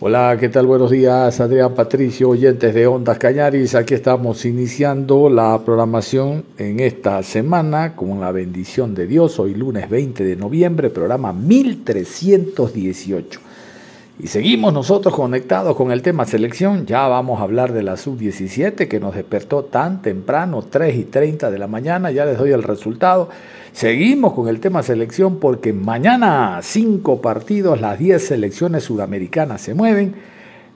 Hola, ¿qué tal? Buenos días, Adrián Patricio, oyentes de Ondas Cañaris. Aquí estamos iniciando la programación en esta semana con la bendición de Dios. Hoy lunes 20 de noviembre, programa 1318. Y seguimos nosotros conectados con el tema selección. Ya vamos a hablar de la sub-17 que nos despertó tan temprano, 3 y 30 de la mañana. Ya les doy el resultado. Seguimos con el tema selección porque mañana cinco partidos, las 10 selecciones sudamericanas se mueven.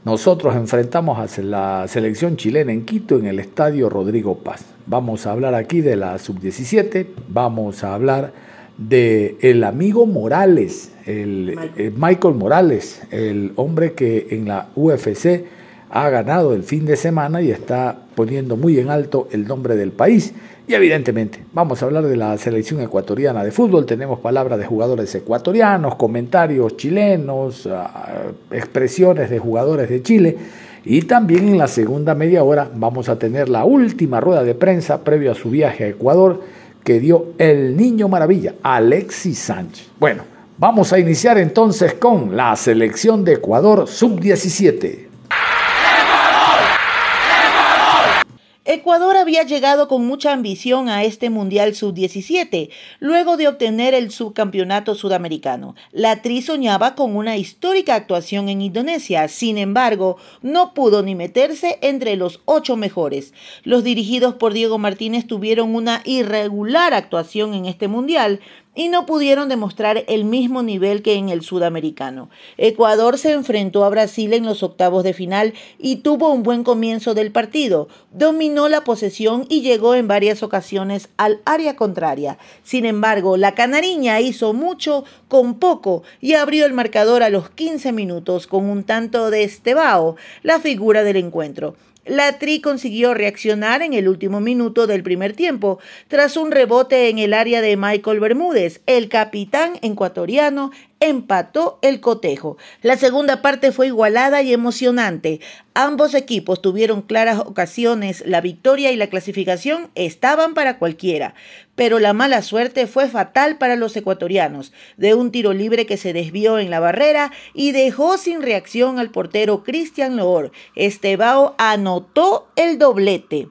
Nosotros enfrentamos a la selección chilena en Quito en el estadio Rodrigo Paz. Vamos a hablar aquí de la sub-17, vamos a hablar de el amigo Morales, el, el Michael Morales, el hombre que en la UFC ha ganado el fin de semana y está poniendo muy en alto el nombre del país. Y evidentemente, vamos a hablar de la selección ecuatoriana de fútbol. Tenemos palabras de jugadores ecuatorianos, comentarios chilenos, ah, expresiones de jugadores de Chile. Y también en la segunda media hora vamos a tener la última rueda de prensa previo a su viaje a Ecuador que dio el niño maravilla, Alexis Sánchez. Bueno, vamos a iniciar entonces con la selección de Ecuador sub-17. Ecuador había llegado con mucha ambición a este Mundial Sub-17, luego de obtener el subcampeonato sudamericano. La Tri soñaba con una histórica actuación en Indonesia, sin embargo, no pudo ni meterse entre los ocho mejores. Los dirigidos por Diego Martínez tuvieron una irregular actuación en este Mundial, y no pudieron demostrar el mismo nivel que en el sudamericano. Ecuador se enfrentó a Brasil en los octavos de final y tuvo un buen comienzo del partido. Dominó la posesión y llegó en varias ocasiones al área contraria. Sin embargo, la canariña hizo mucho con poco y abrió el marcador a los 15 minutos con un tanto de Estebao, la figura del encuentro. La Tri consiguió reaccionar en el último minuto del primer tiempo tras un rebote en el área de Michael Bermúdez. El capitán ecuatoriano empató el cotejo. La segunda parte fue igualada y emocionante. Ambos equipos tuvieron claras ocasiones, la victoria y la clasificación estaban para cualquiera, pero la mala suerte fue fatal para los ecuatorianos, de un tiro libre que se desvió en la barrera y dejó sin reacción al portero Cristian Loor. Estebao anotó el doblete.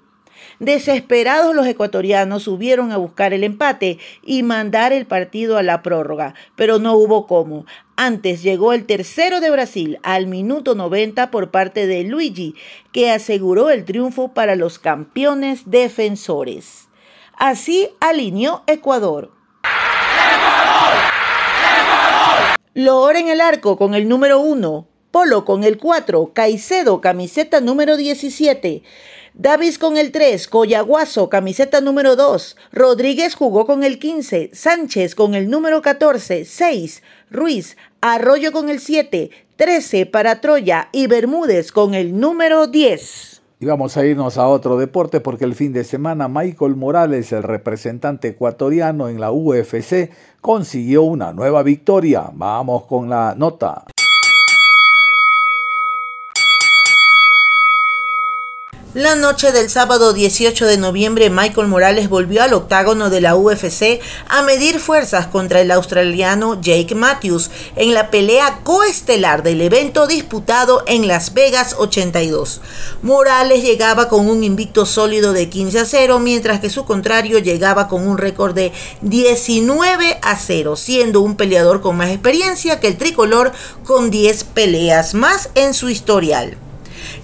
Desesperados los ecuatorianos subieron a buscar el empate y mandar el partido a la prórroga, pero no hubo cómo. Antes llegó el tercero de Brasil al minuto 90 por parte de Luigi, que aseguró el triunfo para los campeones defensores. Así alineó Ecuador. Loor en el arco con el número 1, Polo con el 4, Caicedo camiseta número 17. Davis con el 3, Coyaguazo, camiseta número 2, Rodríguez jugó con el 15, Sánchez con el número 14, 6, Ruiz, Arroyo con el 7, 13 para Troya y Bermúdez con el número 10. Y vamos a irnos a otro deporte porque el fin de semana Michael Morales, el representante ecuatoriano en la UFC, consiguió una nueva victoria. Vamos con la nota. La noche del sábado 18 de noviembre, Michael Morales volvió al octágono de la UFC a medir fuerzas contra el australiano Jake Matthews en la pelea coestelar del evento disputado en Las Vegas 82. Morales llegaba con un invicto sólido de 15 a 0, mientras que su contrario llegaba con un récord de 19 a 0, siendo un peleador con más experiencia que el tricolor con 10 peleas más en su historial.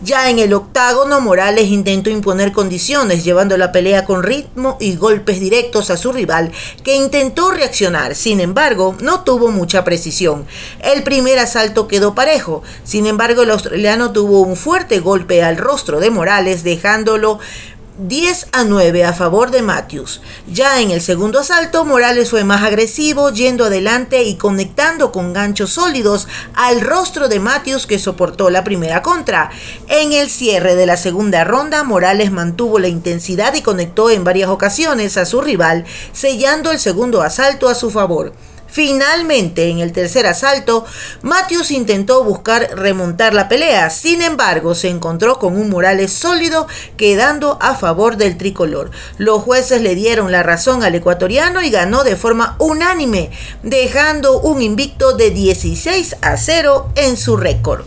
Ya en el octágono, Morales intentó imponer condiciones, llevando la pelea con ritmo y golpes directos a su rival, que intentó reaccionar. Sin embargo, no tuvo mucha precisión. El primer asalto quedó parejo. Sin embargo, el australiano tuvo un fuerte golpe al rostro de Morales, dejándolo 10 a 9 a favor de Matthews. Ya en el segundo asalto, Morales fue más agresivo, yendo adelante y conectando con ganchos sólidos al rostro de Matthews que soportó la primera contra. En el cierre de la segunda ronda, Morales mantuvo la intensidad y conectó en varias ocasiones a su rival, sellando el segundo asalto a su favor. Finalmente, en el tercer asalto, Matthews intentó buscar remontar la pelea, sin embargo, se encontró con un Morales sólido, quedando a favor del tricolor. Los jueces le dieron la razón al ecuatoriano y ganó de forma unánime, dejando un invicto de 16 a 0 en su récord.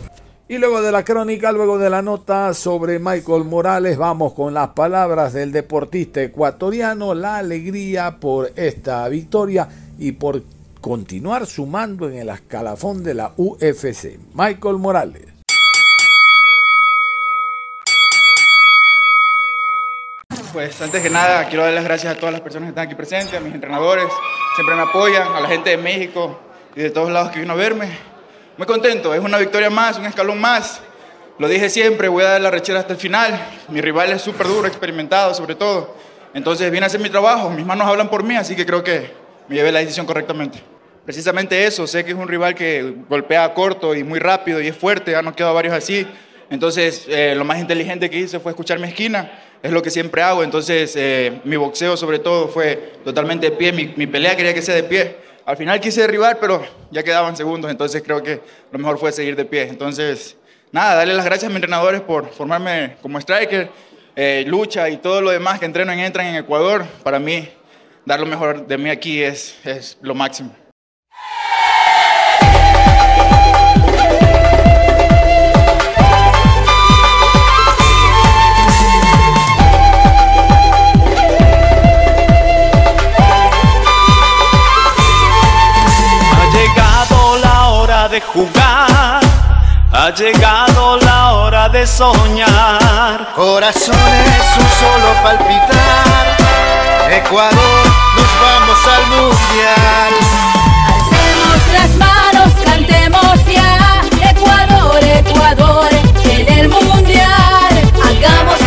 Y luego de la crónica, luego de la nota sobre Michael Morales, vamos con las palabras del deportista ecuatoriano, la alegría por esta victoria y por continuar sumando en el escalafón de la UFC. Michael Morales. Pues antes que nada quiero dar las gracias a todas las personas que están aquí presentes, a mis entrenadores, siempre me apoyan, a la gente de México y de todos lados que vino a verme. Muy contento, es una victoria más, un escalón más. Lo dije siempre, voy a dar la rechera hasta el final. Mi rival es súper duro, experimentado sobre todo. Entonces vine a hacer mi trabajo, mis manos hablan por mí, así que creo que me llevé la decisión correctamente precisamente eso. Sé que es un rival que golpea corto y muy rápido y es fuerte, ha noqueado a varios así. Entonces, eh, lo más inteligente que hice fue escuchar mi esquina, es lo que siempre hago. Entonces, eh, mi boxeo sobre todo fue totalmente de pie, mi, mi, pelea quería que sea de pie. Al final quise derribar, pero ya quedaban segundos, entonces creo que lo mejor fue seguir de pie. Entonces, nada, darle las gracias a mis entrenadores por formarme como striker, eh, lucha y todo lo demás que entreno en Entran en Ecuador. Para mí, dar lo mejor de mí aquí es, es lo máximo. de jugar. Ha llegado la hora de soñar. Corazones, un solo palpitar. Ecuador, nos vamos al mundial. Alcemos las manos, cantemos ya. Ecuador, Ecuador, en el mundial. Hagamos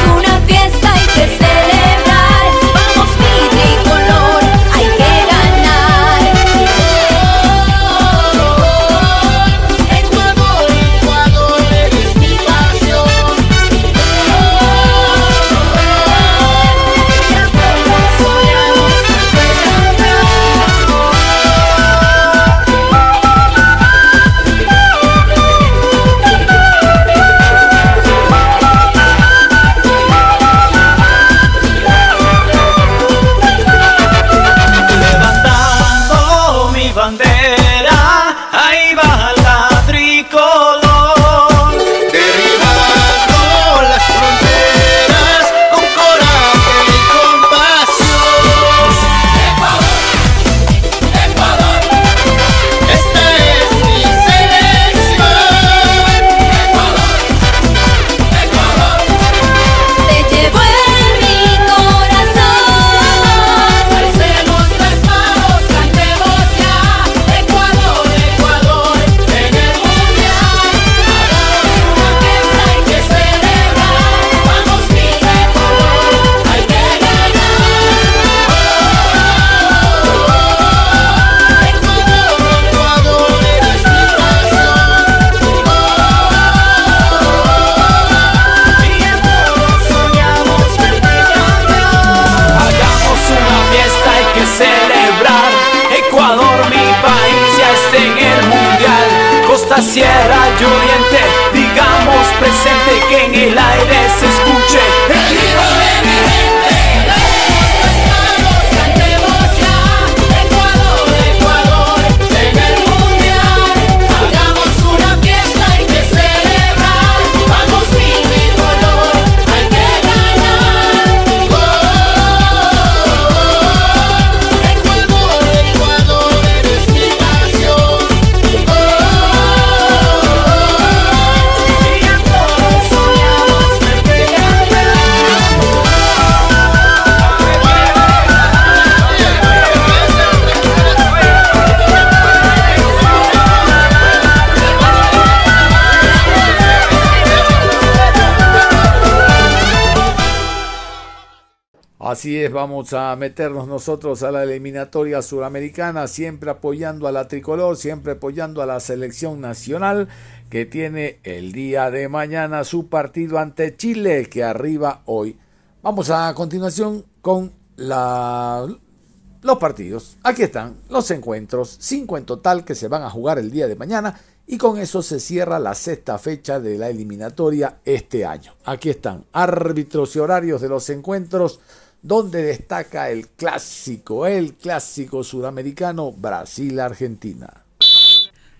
vamos a meternos nosotros a la eliminatoria suramericana, siempre apoyando a la tricolor, siempre apoyando a la selección nacional que tiene el día de mañana su partido ante Chile que arriba hoy. Vamos a continuación con los partidos. Aquí están los encuentros, cinco en total que se van a jugar el día de mañana y con eso se cierra la sexta fecha de la eliminatoria este año. Aquí están árbitros y horarios de los encuentros donde destaca el clásico, el clásico sudamericano Brasil-Argentina.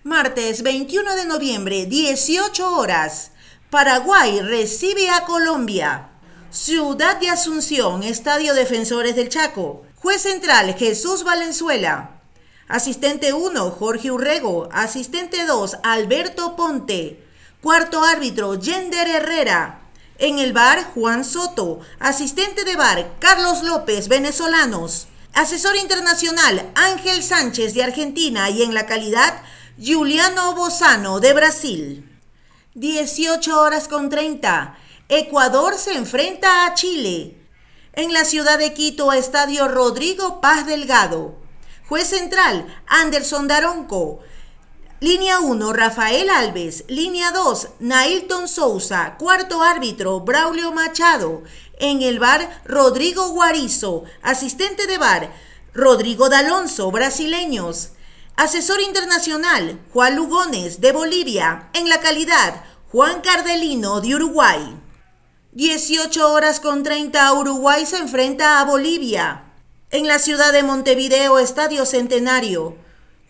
Martes 21 de noviembre, 18 horas. Paraguay recibe a Colombia. Ciudad de Asunción, Estadio Defensores del Chaco. Juez central Jesús Valenzuela. Asistente 1, Jorge Urrego. Asistente 2, Alberto Ponte. Cuarto árbitro, Yender Herrera. En el bar, Juan Soto. Asistente de bar, Carlos López, venezolanos. Asesor internacional, Ángel Sánchez de Argentina. Y en la calidad, Juliano Bozano de Brasil. 18 horas con 30. Ecuador se enfrenta a Chile. En la ciudad de Quito, Estadio Rodrigo Paz Delgado. Juez central, Anderson Daronco. Línea 1, Rafael Alves. Línea 2, Nailton Souza. Cuarto árbitro, Braulio Machado. En el bar, Rodrigo Guarizo. Asistente de bar, Rodrigo D'Alonso, brasileños. Asesor internacional, Juan Lugones, de Bolivia. En la calidad, Juan Cardelino, de Uruguay. 18 horas con 30, Uruguay se enfrenta a Bolivia. En la ciudad de Montevideo, Estadio Centenario.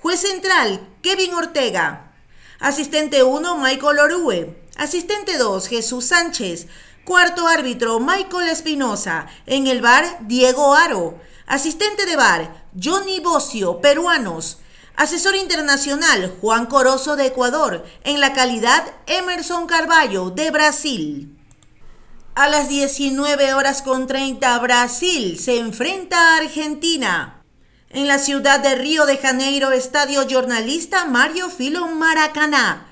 Juez central, Kevin Ortega. Asistente 1, Michael Orue. Asistente 2, Jesús Sánchez. Cuarto árbitro, Michael Espinosa. En el bar, Diego Aro. Asistente de bar, Johnny Bocio, peruanos. Asesor internacional, Juan Corozo de Ecuador. En la calidad, Emerson Carballo, de Brasil. A las 19 horas con 30, Brasil se enfrenta a Argentina. En la ciudad de Río de Janeiro, estadio jornalista Mario Filo Maracaná.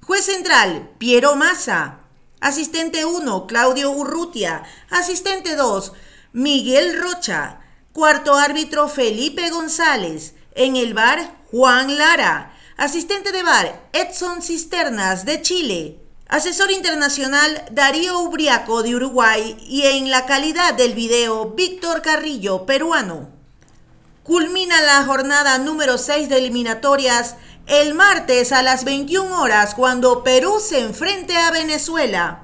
Juez central, Piero Massa. Asistente 1, Claudio Urrutia. Asistente 2, Miguel Rocha. Cuarto árbitro, Felipe González. En el bar, Juan Lara. Asistente de bar, Edson Cisternas, de Chile. Asesor internacional Darío Ubriaco de Uruguay y en la calidad del video Víctor Carrillo, peruano. Culmina la jornada número 6 de eliminatorias el martes a las 21 horas cuando Perú se enfrente a Venezuela.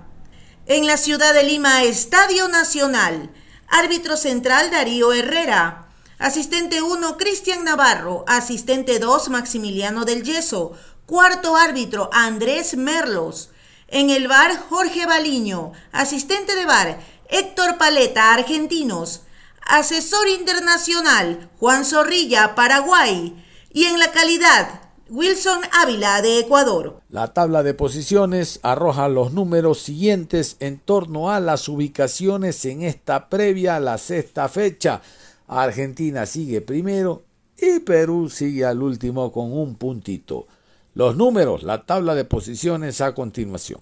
En la ciudad de Lima, Estadio Nacional. Árbitro central Darío Herrera. Asistente 1 Cristian Navarro. Asistente 2 Maximiliano del Yeso. Cuarto árbitro Andrés Merlos. En el bar, Jorge Baliño. Asistente de bar, Héctor Paleta, argentinos. Asesor internacional, Juan Zorrilla, Paraguay. Y en la calidad, Wilson Ávila, de Ecuador. La tabla de posiciones arroja los números siguientes en torno a las ubicaciones en esta previa a la sexta fecha. Argentina sigue primero y Perú sigue al último con un puntito. Los números, la tabla de posiciones a continuación.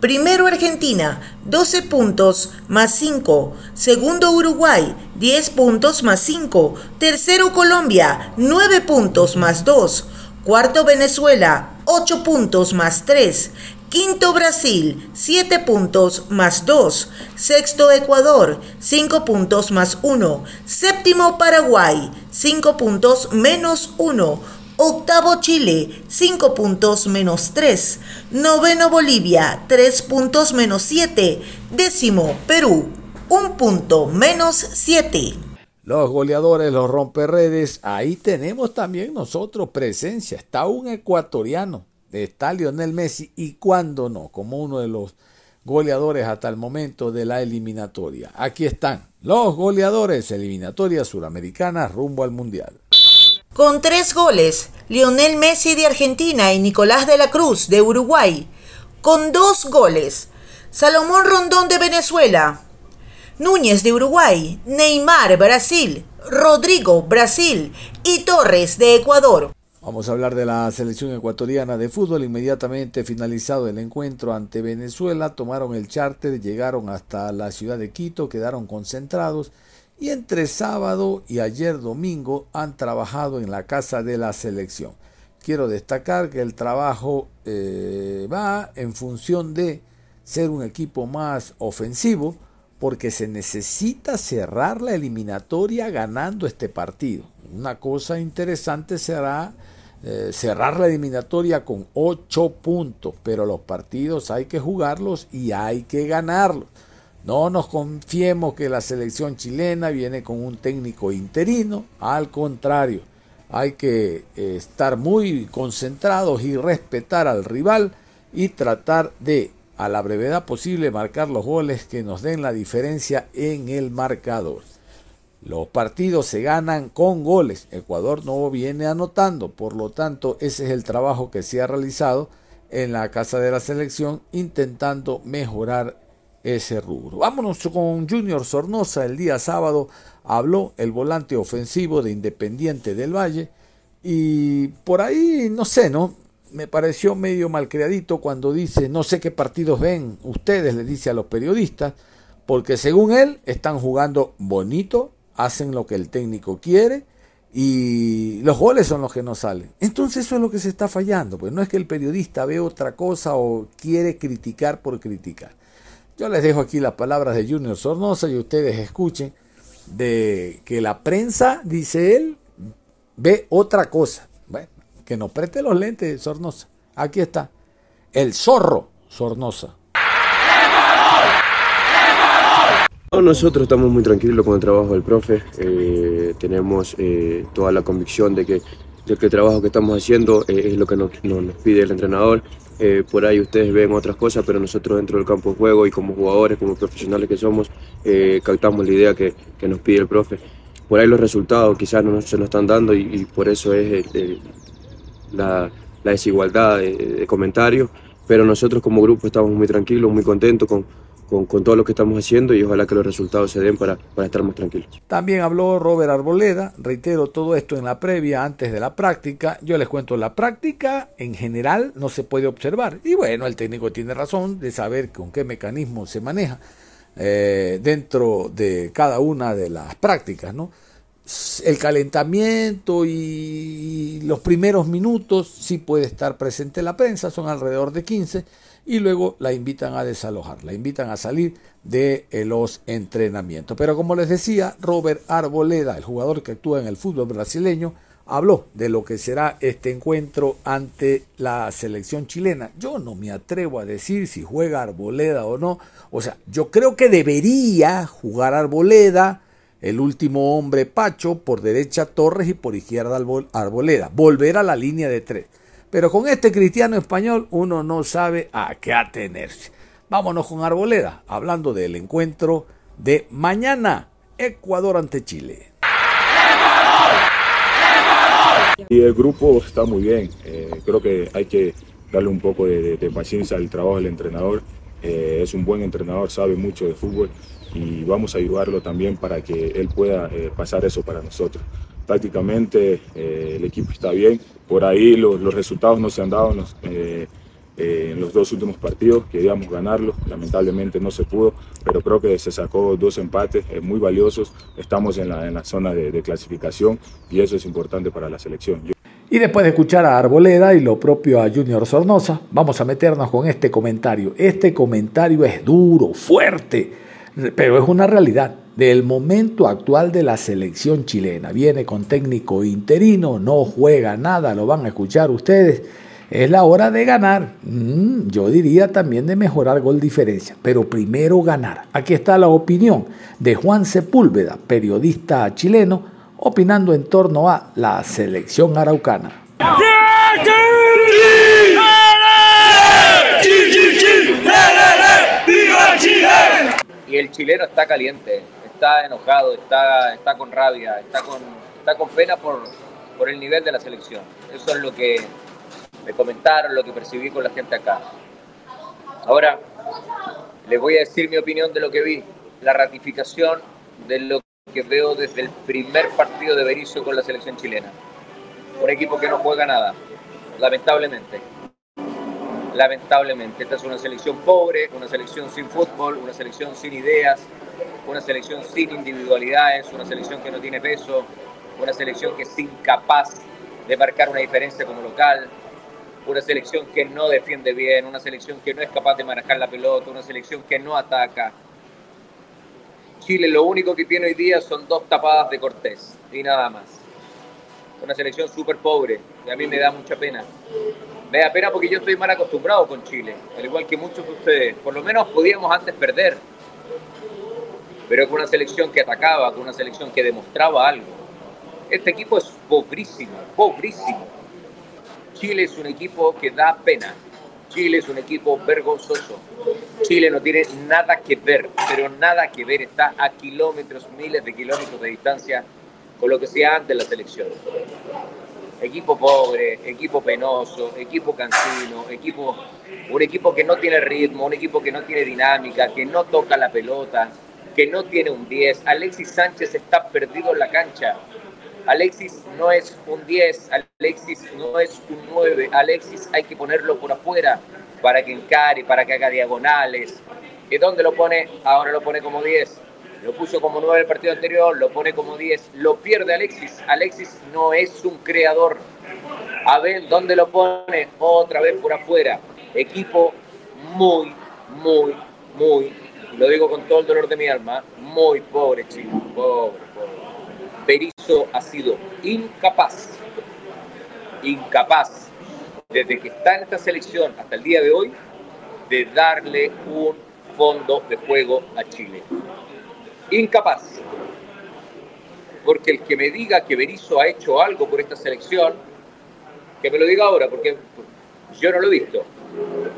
Primero Argentina, 12 puntos más 5. Segundo Uruguay, 10 puntos más 5. Tercero Colombia, 9 puntos más 2. Cuarto Venezuela, 8 puntos más 3. Quinto Brasil, 7 puntos más 2. Sexto Ecuador, 5 puntos más 1. Séptimo Paraguay, 5 puntos menos 1. Octavo Chile, 5 puntos menos 3. Noveno Bolivia, 3 puntos menos 7. Décimo Perú, 1 punto menos 7. Los goleadores, los romperredes, ahí tenemos también nosotros presencia. Está un ecuatoriano, está Lionel Messi y cuando no, como uno de los goleadores hasta el momento de la eliminatoria. Aquí están los goleadores, eliminatoria suramericana rumbo al Mundial. Con tres goles, Lionel Messi de Argentina y Nicolás de la Cruz de Uruguay. Con dos goles, Salomón Rondón de Venezuela. Núñez de Uruguay, Neymar Brasil, Rodrigo Brasil y Torres de Ecuador. Vamos a hablar de la selección ecuatoriana de fútbol. Inmediatamente finalizado el encuentro ante Venezuela, tomaron el charter, llegaron hasta la ciudad de Quito, quedaron concentrados y entre sábado y ayer domingo han trabajado en la casa de la selección. Quiero destacar que el trabajo eh, va en función de ser un equipo más ofensivo porque se necesita cerrar la eliminatoria ganando este partido. Una cosa interesante será eh, cerrar la eliminatoria con 8 puntos, pero los partidos hay que jugarlos y hay que ganarlos. No nos confiemos que la selección chilena viene con un técnico interino, al contrario, hay que eh, estar muy concentrados y respetar al rival y tratar de, a la brevedad posible, marcar los goles que nos den la diferencia en el marcador. Los partidos se ganan con goles. Ecuador no viene anotando, por lo tanto ese es el trabajo que se ha realizado en la casa de la selección intentando mejorar ese rubro. Vámonos con Junior Sornosa. El día sábado habló el volante ofensivo de Independiente del Valle y por ahí, no sé, ¿no? Me pareció medio malcriadito cuando dice, no sé qué partidos ven ustedes, le dice a los periodistas, porque según él están jugando bonito, hacen lo que el técnico quiere y los goles son los que no salen. Entonces eso es lo que se está fallando, pues no es que el periodista ve otra cosa o quiere criticar por criticar. Yo les dejo aquí las palabras de Junior Sornosa y ustedes escuchen de que la prensa, dice él, ve otra cosa. Bueno, que nos preste los lentes Sornosa. Aquí está. El zorro Sornosa. Nosotros estamos muy tranquilos con el trabajo del profe, eh, tenemos eh, toda la convicción de que, el trabajo que estamos haciendo eh, es lo que nos, pide el entrenador. Por ahí ustedes ven otras cosas, pero nosotros dentro del campo de juego y como jugadores, como profesionales que somos, captamos la idea que, nos pide el profe. Por ahí los resultados quizás no se nos están dando y, por eso es la, la, desigualdad de, de comentarios, pero nosotros como grupo estamos muy tranquilos, muy contentos con con, con, todo lo que estamos haciendo y ojalá que los resultados se den para, para estar más tranquilos. También habló Robert Arboleda, reitero todo esto en la previa, antes de la práctica. Yo les cuento, la práctica en general no se puede observar. Y bueno, el técnico tiene razón de saber con qué mecanismo se maneja eh, dentro de cada una de las prácticas, ¿no? El calentamiento y los primeros minutos sí puede estar presente la prensa, son alrededor de 15 y luego la invitan a desalojar, la invitan a salir de eh, los entrenamientos. Pero como les decía, Robert Arboleda, el jugador que actúa en el fútbol brasileño, habló de lo que será este encuentro ante la selección chilena. Yo no me atrevo a decir si juega Arboleda o no. O sea, yo creo que debería jugar Arboleda, el último hombre Pacho, por derecha Torres y por izquierda Arboleda. Volver a la línea de tres. Pero con este cristiano español uno no sabe a qué atenerse. Vámonos con Arboleda, hablando del encuentro de mañana, Ecuador ante Chile. Y el grupo está muy bien. Eh, creo que hay que darle un poco de, paciencia al trabajo del entrenador. Eh, es un buen entrenador, sabe mucho de fútbol y vamos a ayudarlo también para que él pueda eh, pasar eso para nosotros prácticamente eh, el equipo está bien. Por ahí los, los resultados no se han dado en los, eh, eh, los, dos últimos partidos, queríamos ganarlo, lamentablemente no se pudo, pero creo que se sacó dos empates muy valiosos, estamos en la, en la zona de, de, clasificación y eso es importante para la selección. Y después de escuchar a Arboleda y lo propio a Junior Sornosa, vamos a meternos con este comentario. Este comentario es duro, fuerte, pero es una realidad. Del momento actual de la selección chilena. Viene con técnico interino, no juega nada, lo van a escuchar ustedes. Es la hora de ganar. Mm, yo diría también de mejorar gol diferencia, pero primero ganar. Aquí está la opinión de Juan Sepúlveda, periodista chileno, opinando en torno a la selección araucana. Y el chileno está caliente, está enojado, está, está con rabia, está con, está con pena por, por el nivel de la selección. Eso es lo que me comentaron, lo que percibí con la gente acá. Ahora, les voy a decir mi opinión de lo que vi. La ratificación de lo que veo desde el primer partido de Berizzo con la selección chilena. Un equipo que no juega nada, lamentablemente. Lamentablemente. Esta es una selección pobre, una selección sin fútbol, una selección sin ideas, una selección sin individualidades, una selección que no tiene peso, una selección que es incapaz de marcar una diferencia como local, una selección que no defiende bien, una selección que no es capaz de manejar la pelota, una selección que no ataca. Chile lo único que tiene hoy día son dos tapadas de Cortés y nada más. Una selección súper pobre y a mí me da mucha pena. Me da pena porque yo estoy mal acostumbrado con Chile, al igual que muchos de ustedes. Por lo menos podíamos antes perder, pero con una selección que atacaba, con una selección que demostraba algo. Este equipo es pobrísimo, pobrísimo. Chile es un equipo que da pena. Chile es un equipo vergonzoso. Chile no tiene nada que ver, pero nada que ver. Está a kilómetros, miles de kilómetros de distancia con lo que sea antes la selección. Equipo pobre, equipo penoso, equipo cansino, equipo, un equipo que no tiene ritmo, un equipo que no tiene dinámica, que no toca la pelota, que no tiene un 10. Alexis Sánchez está perdido en la cancha. Alexis no es un 10, Alexis no es un 9, Alexis hay que ponerlo por afuera para que encare, para que haga diagonales. ¿Y dónde lo pone? Ahora lo pone como 10. Lo puso como 9 el partido anterior, lo pone como 10. Lo pierde Alexis. Alexis no es un creador. A ver, ¿dónde lo pone? Otra vez por afuera. Equipo muy, muy, muy, lo digo con todo el dolor de mi alma, muy pobre, chicos. Pobre, pobre. Berizzo ha sido incapaz, incapaz, desde que está en esta selección hasta el día de hoy, de darle un fondo de juego a Chile. Incapaz. Porque el que me diga que Berizzo ha hecho algo por esta selección, que me lo diga ahora, porque yo no lo he visto.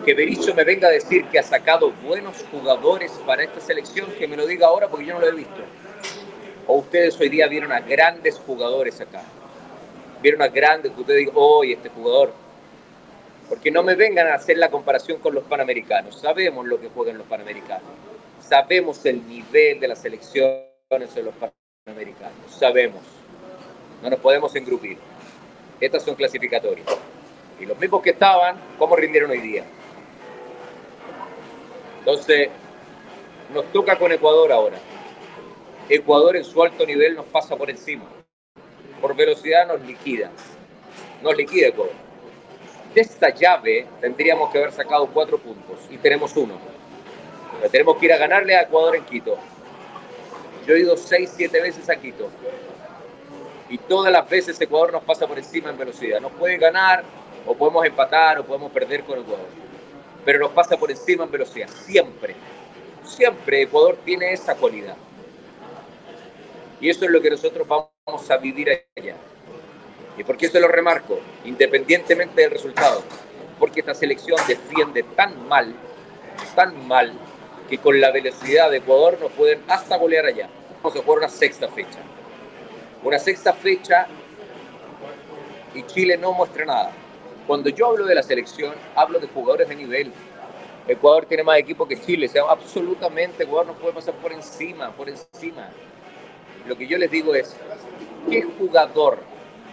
Que Berizzo me venga a decir que ha sacado buenos jugadores para esta selección, que me lo diga ahora porque yo no lo he visto. O ustedes hoy día vieron a grandes jugadores acá. Vieron a grandes que ustedes digan, hoy este jugador. Porque no me vengan a hacer la comparación con los panamericanos. Sabemos lo que juegan los panamericanos. Sabemos el nivel de las selecciones de los panamericanos. Sabemos. No nos podemos engrupir. Estas son clasificatorias. Y los mismos que estaban, ¿cómo rindieron hoy día? Entonces, nos toca con Ecuador ahora. Ecuador en su alto nivel nos pasa por encima. Por velocidad nos liquida. Nos liquida Ecuador. De esta llave tendríamos que haber sacado cuatro puntos y tenemos uno. Pero tenemos que ir a ganarle a Ecuador en Quito. Yo he ido seis, siete veces a Quito. Y todas las veces Ecuador nos pasa por encima en velocidad. Nos puede ganar, o podemos empatar, o podemos perder con Ecuador. Pero nos pasa por encima en velocidad. Siempre. Siempre Ecuador tiene esa cualidad. Y eso es lo que nosotros vamos a vivir allá. ¿Y por qué se lo remarco? Independientemente del resultado. Porque esta selección defiende tan mal, tan mal, que con la velocidad de Ecuador nos pueden hasta golear allá. Vamos a jugar una sexta fecha. Una sexta fecha y Chile no muestra nada. Cuando yo hablo de la selección, hablo de jugadores de nivel. Ecuador tiene más equipo que Chile, o sea, absolutamente Ecuador no puede pasar por encima, por encima. Lo que yo les digo es, ¿qué jugador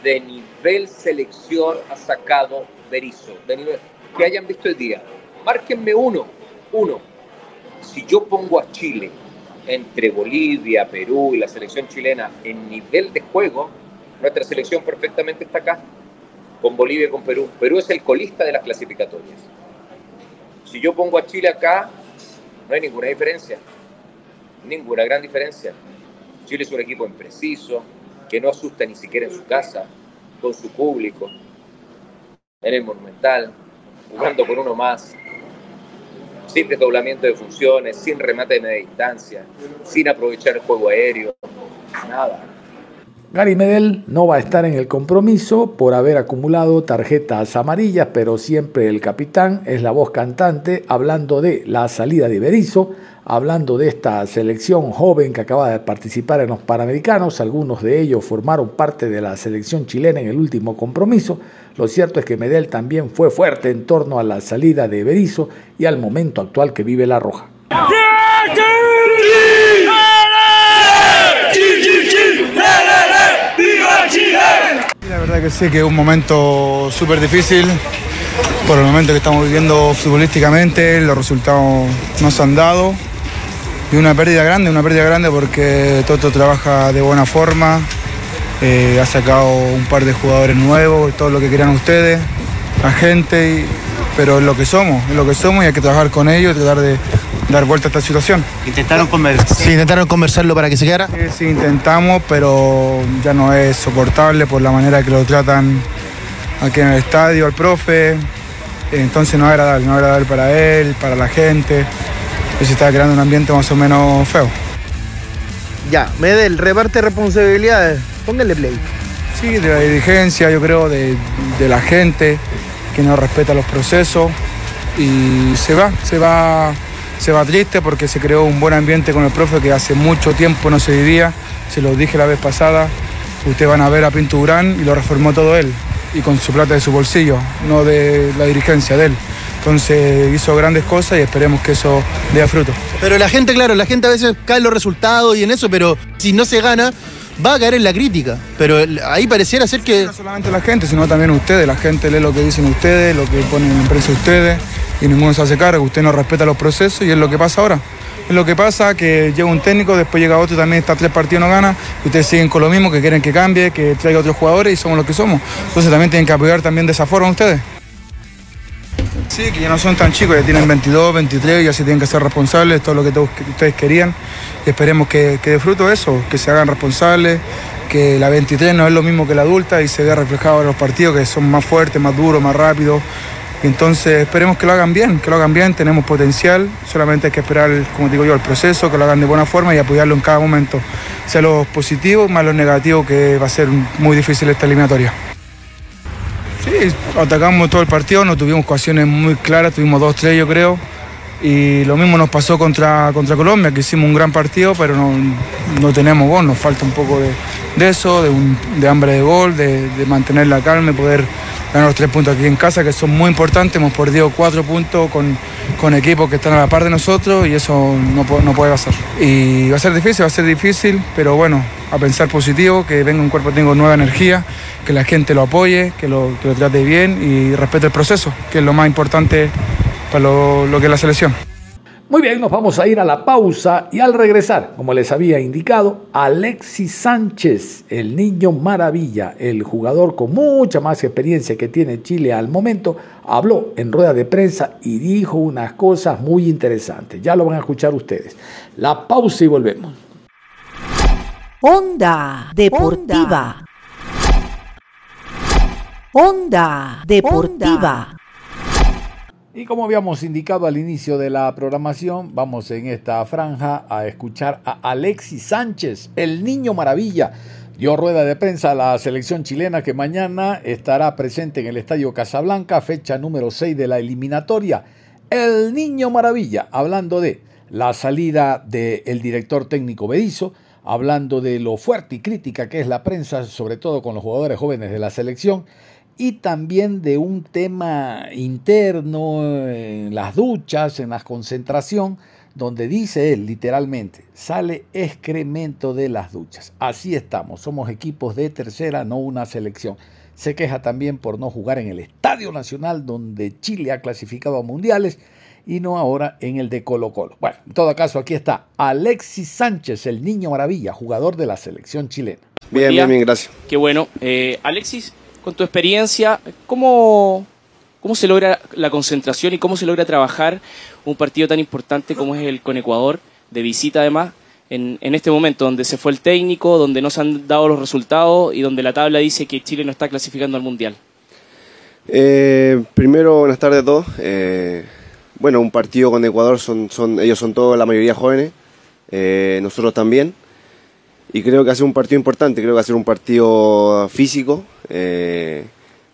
de nivel selección ha sacado Berizzo? De nivel, que hayan visto el día. Márquenme uno, uno. Si yo pongo a Chile entre Bolivia, Perú y la selección chilena en nivel de juego, nuestra selección perfectamente está acá, con Bolivia y con Perú. Perú es el colista de las clasificatorias. Si yo pongo a Chile acá, no hay ninguna diferencia. Ninguna gran diferencia. Chile es un equipo impreciso, que no asusta ni siquiera en su casa, con su público, en el Monumental, jugando con uno más, sin desdoblamiento de funciones, sin remate de media distancia, sin aprovechar el juego aéreo, nada. Gary Medel no va a estar en el compromiso por haber acumulado tarjetas amarillas, pero siempre el capitán es la voz cantante hablando de la salida de Berizzo, hablando de esta selección joven que acaba de participar en los Panamericanos. Algunos de ellos formaron parte de la selección chilena en el último compromiso. Lo cierto es que Medel también fue fuerte en torno a la salida de Berizzo y al momento actual que vive la Roja. La que sí, que es un momento súper difícil por el momento que estamos viviendo futbolísticamente, los resultados no se han dado. Y una pérdida grande, una pérdida grande porque Toto trabaja de buena forma, eh, ha sacado un par de jugadores nuevos, todo lo que querían ustedes, la gente, y- pero es lo que somos, es lo que somos y hay que trabajar con ellos y tratar de dar vuelta a esta situación. ¿Intentaron, conver- sí, ¿Intentaron conversarlo para que se quedara? Sí, sí, intentamos, pero ya no es soportable por la manera que lo tratan aquí en el estadio, al profe. Entonces no es agradable, no es agradable para él, para la gente. Y se está creando un ambiente más o menos feo. Ya, Medel, reparte responsabilidades. Póngale play. Sí, de la dirigencia, yo creo, de, de la gente que no respeta los procesos y se va, se va, se va triste porque se creó un buen ambiente con el profe que hace mucho tiempo no se vivía. Se lo dije la vez pasada. Ustedes van a ver a Pinto Durán y lo reformó todo él y con su plata de su bolsillo, no de la dirigencia de él. Entonces hizo grandes cosas y esperemos que eso dé fruto. Pero la gente, claro, la gente a veces cae en los resultados y en eso, pero si no se gana, va a caer en la crítica. Pero ahí pareciera ser que. No solamente la gente, sino también ustedes. La gente lee lo que dicen ustedes, lo que ponen en prensa ustedes, y ninguno se hace cargo. Usted no respeta los procesos y es lo que pasa ahora. Es lo que pasa que llega un técnico, después llega otro, también está tres partidos no gana, y ustedes siguen con lo mismo, que quieren que cambie, que traiga otros jugadores y somos lo que somos. Entonces también tienen que apoyar también de esa forma ustedes. Sí, que ya no son tan chicos, ya tienen 22, 23, ya se tienen que ser responsables de todo lo que ustedes querían. Y esperemos que, que fruto eso, que se hagan responsables, que la 23 no es lo mismo que la adulta y se vea reflejado en los partidos que son más fuertes, más duros, más rápidos. Entonces esperemos que lo hagan bien, que lo hagan bien, tenemos potencial, solamente hay que esperar, como digo yo, el proceso, que lo hagan de buena forma y apoyarlo en cada momento, sea los positivos más los negativos, que va a ser muy difícil esta eliminatoria. Sí, atacamos todo el partido, no tuvimos ocasiones muy claras, tuvimos dos, tres yo creo. Y lo mismo nos pasó contra, contra Colombia, que hicimos un gran partido, pero no, no tenemos gol, nos falta un poco de, de eso, de, un- de hambre de gol, de, de mantener la calma y poder ganar los tres puntos aquí en casa, que son muy importantes. Hemos perdido cuatro puntos con, con equipos que están a la par de nosotros y eso no, no puede pasar. Y va a ser difícil, va a ser difícil, pero bueno, a pensar positivo, que venga un cuerpo que tenga nueva energía, que la gente lo apoye, que lo, que lo trate bien y respete el proceso, que es lo más importante para lo, lo que es la selección. Muy bien, nos vamos a ir a la pausa y al regresar, como les había indicado, Alexis Sánchez, el niño maravilla, el jugador con mucha más experiencia que tiene Chile al momento, habló en rueda de prensa y dijo unas cosas muy interesantes. Ya lo van a escuchar ustedes. La pausa y volvemos. Onda Deportiva. Onda Deportiva. Y como habíamos indicado al inicio de la programación, vamos en esta franja a escuchar a Alexis Sánchez, el niño maravilla. Dio rueda de prensa a la selección chilena que mañana estará presente en el Estadio Casablanca, fecha número 6 de la eliminatoria. El niño maravilla, hablando de la salida del director técnico Bedizo, hablando de lo fuerte y crítica que es la prensa, sobre todo con los jugadores jóvenes de la selección, y también de un tema interno en las duchas, en la concentración, donde dice él literalmente, sale excremento de las duchas. Así estamos, somos equipos de tercera, no una selección. Se queja también por no jugar en el Estadio Nacional, donde Chile ha clasificado a mundiales, y no ahora en el de Colo Colo. Bueno, en todo caso, aquí está Alexis Sánchez, el niño maravilla, jugador de la selección chilena. Bien, bien, bien, gracias. Qué bueno. Eh, Alexis, con tu experiencia, ¿cómo, ¿cómo se logra la concentración y cómo se logra trabajar un partido tan importante como es el con Ecuador, de visita además, en, en este momento, donde se fue el técnico, donde no se han dado los resultados y donde la tabla dice que Chile no está clasificando al Mundial? Eh, primero, buenas tardes a todos. Eh, bueno, un partido con Ecuador, son, son, ellos son todos, la mayoría jóvenes, eh, nosotros también. Y creo que ha sido un partido importante, creo que ha sido un partido físico, eh,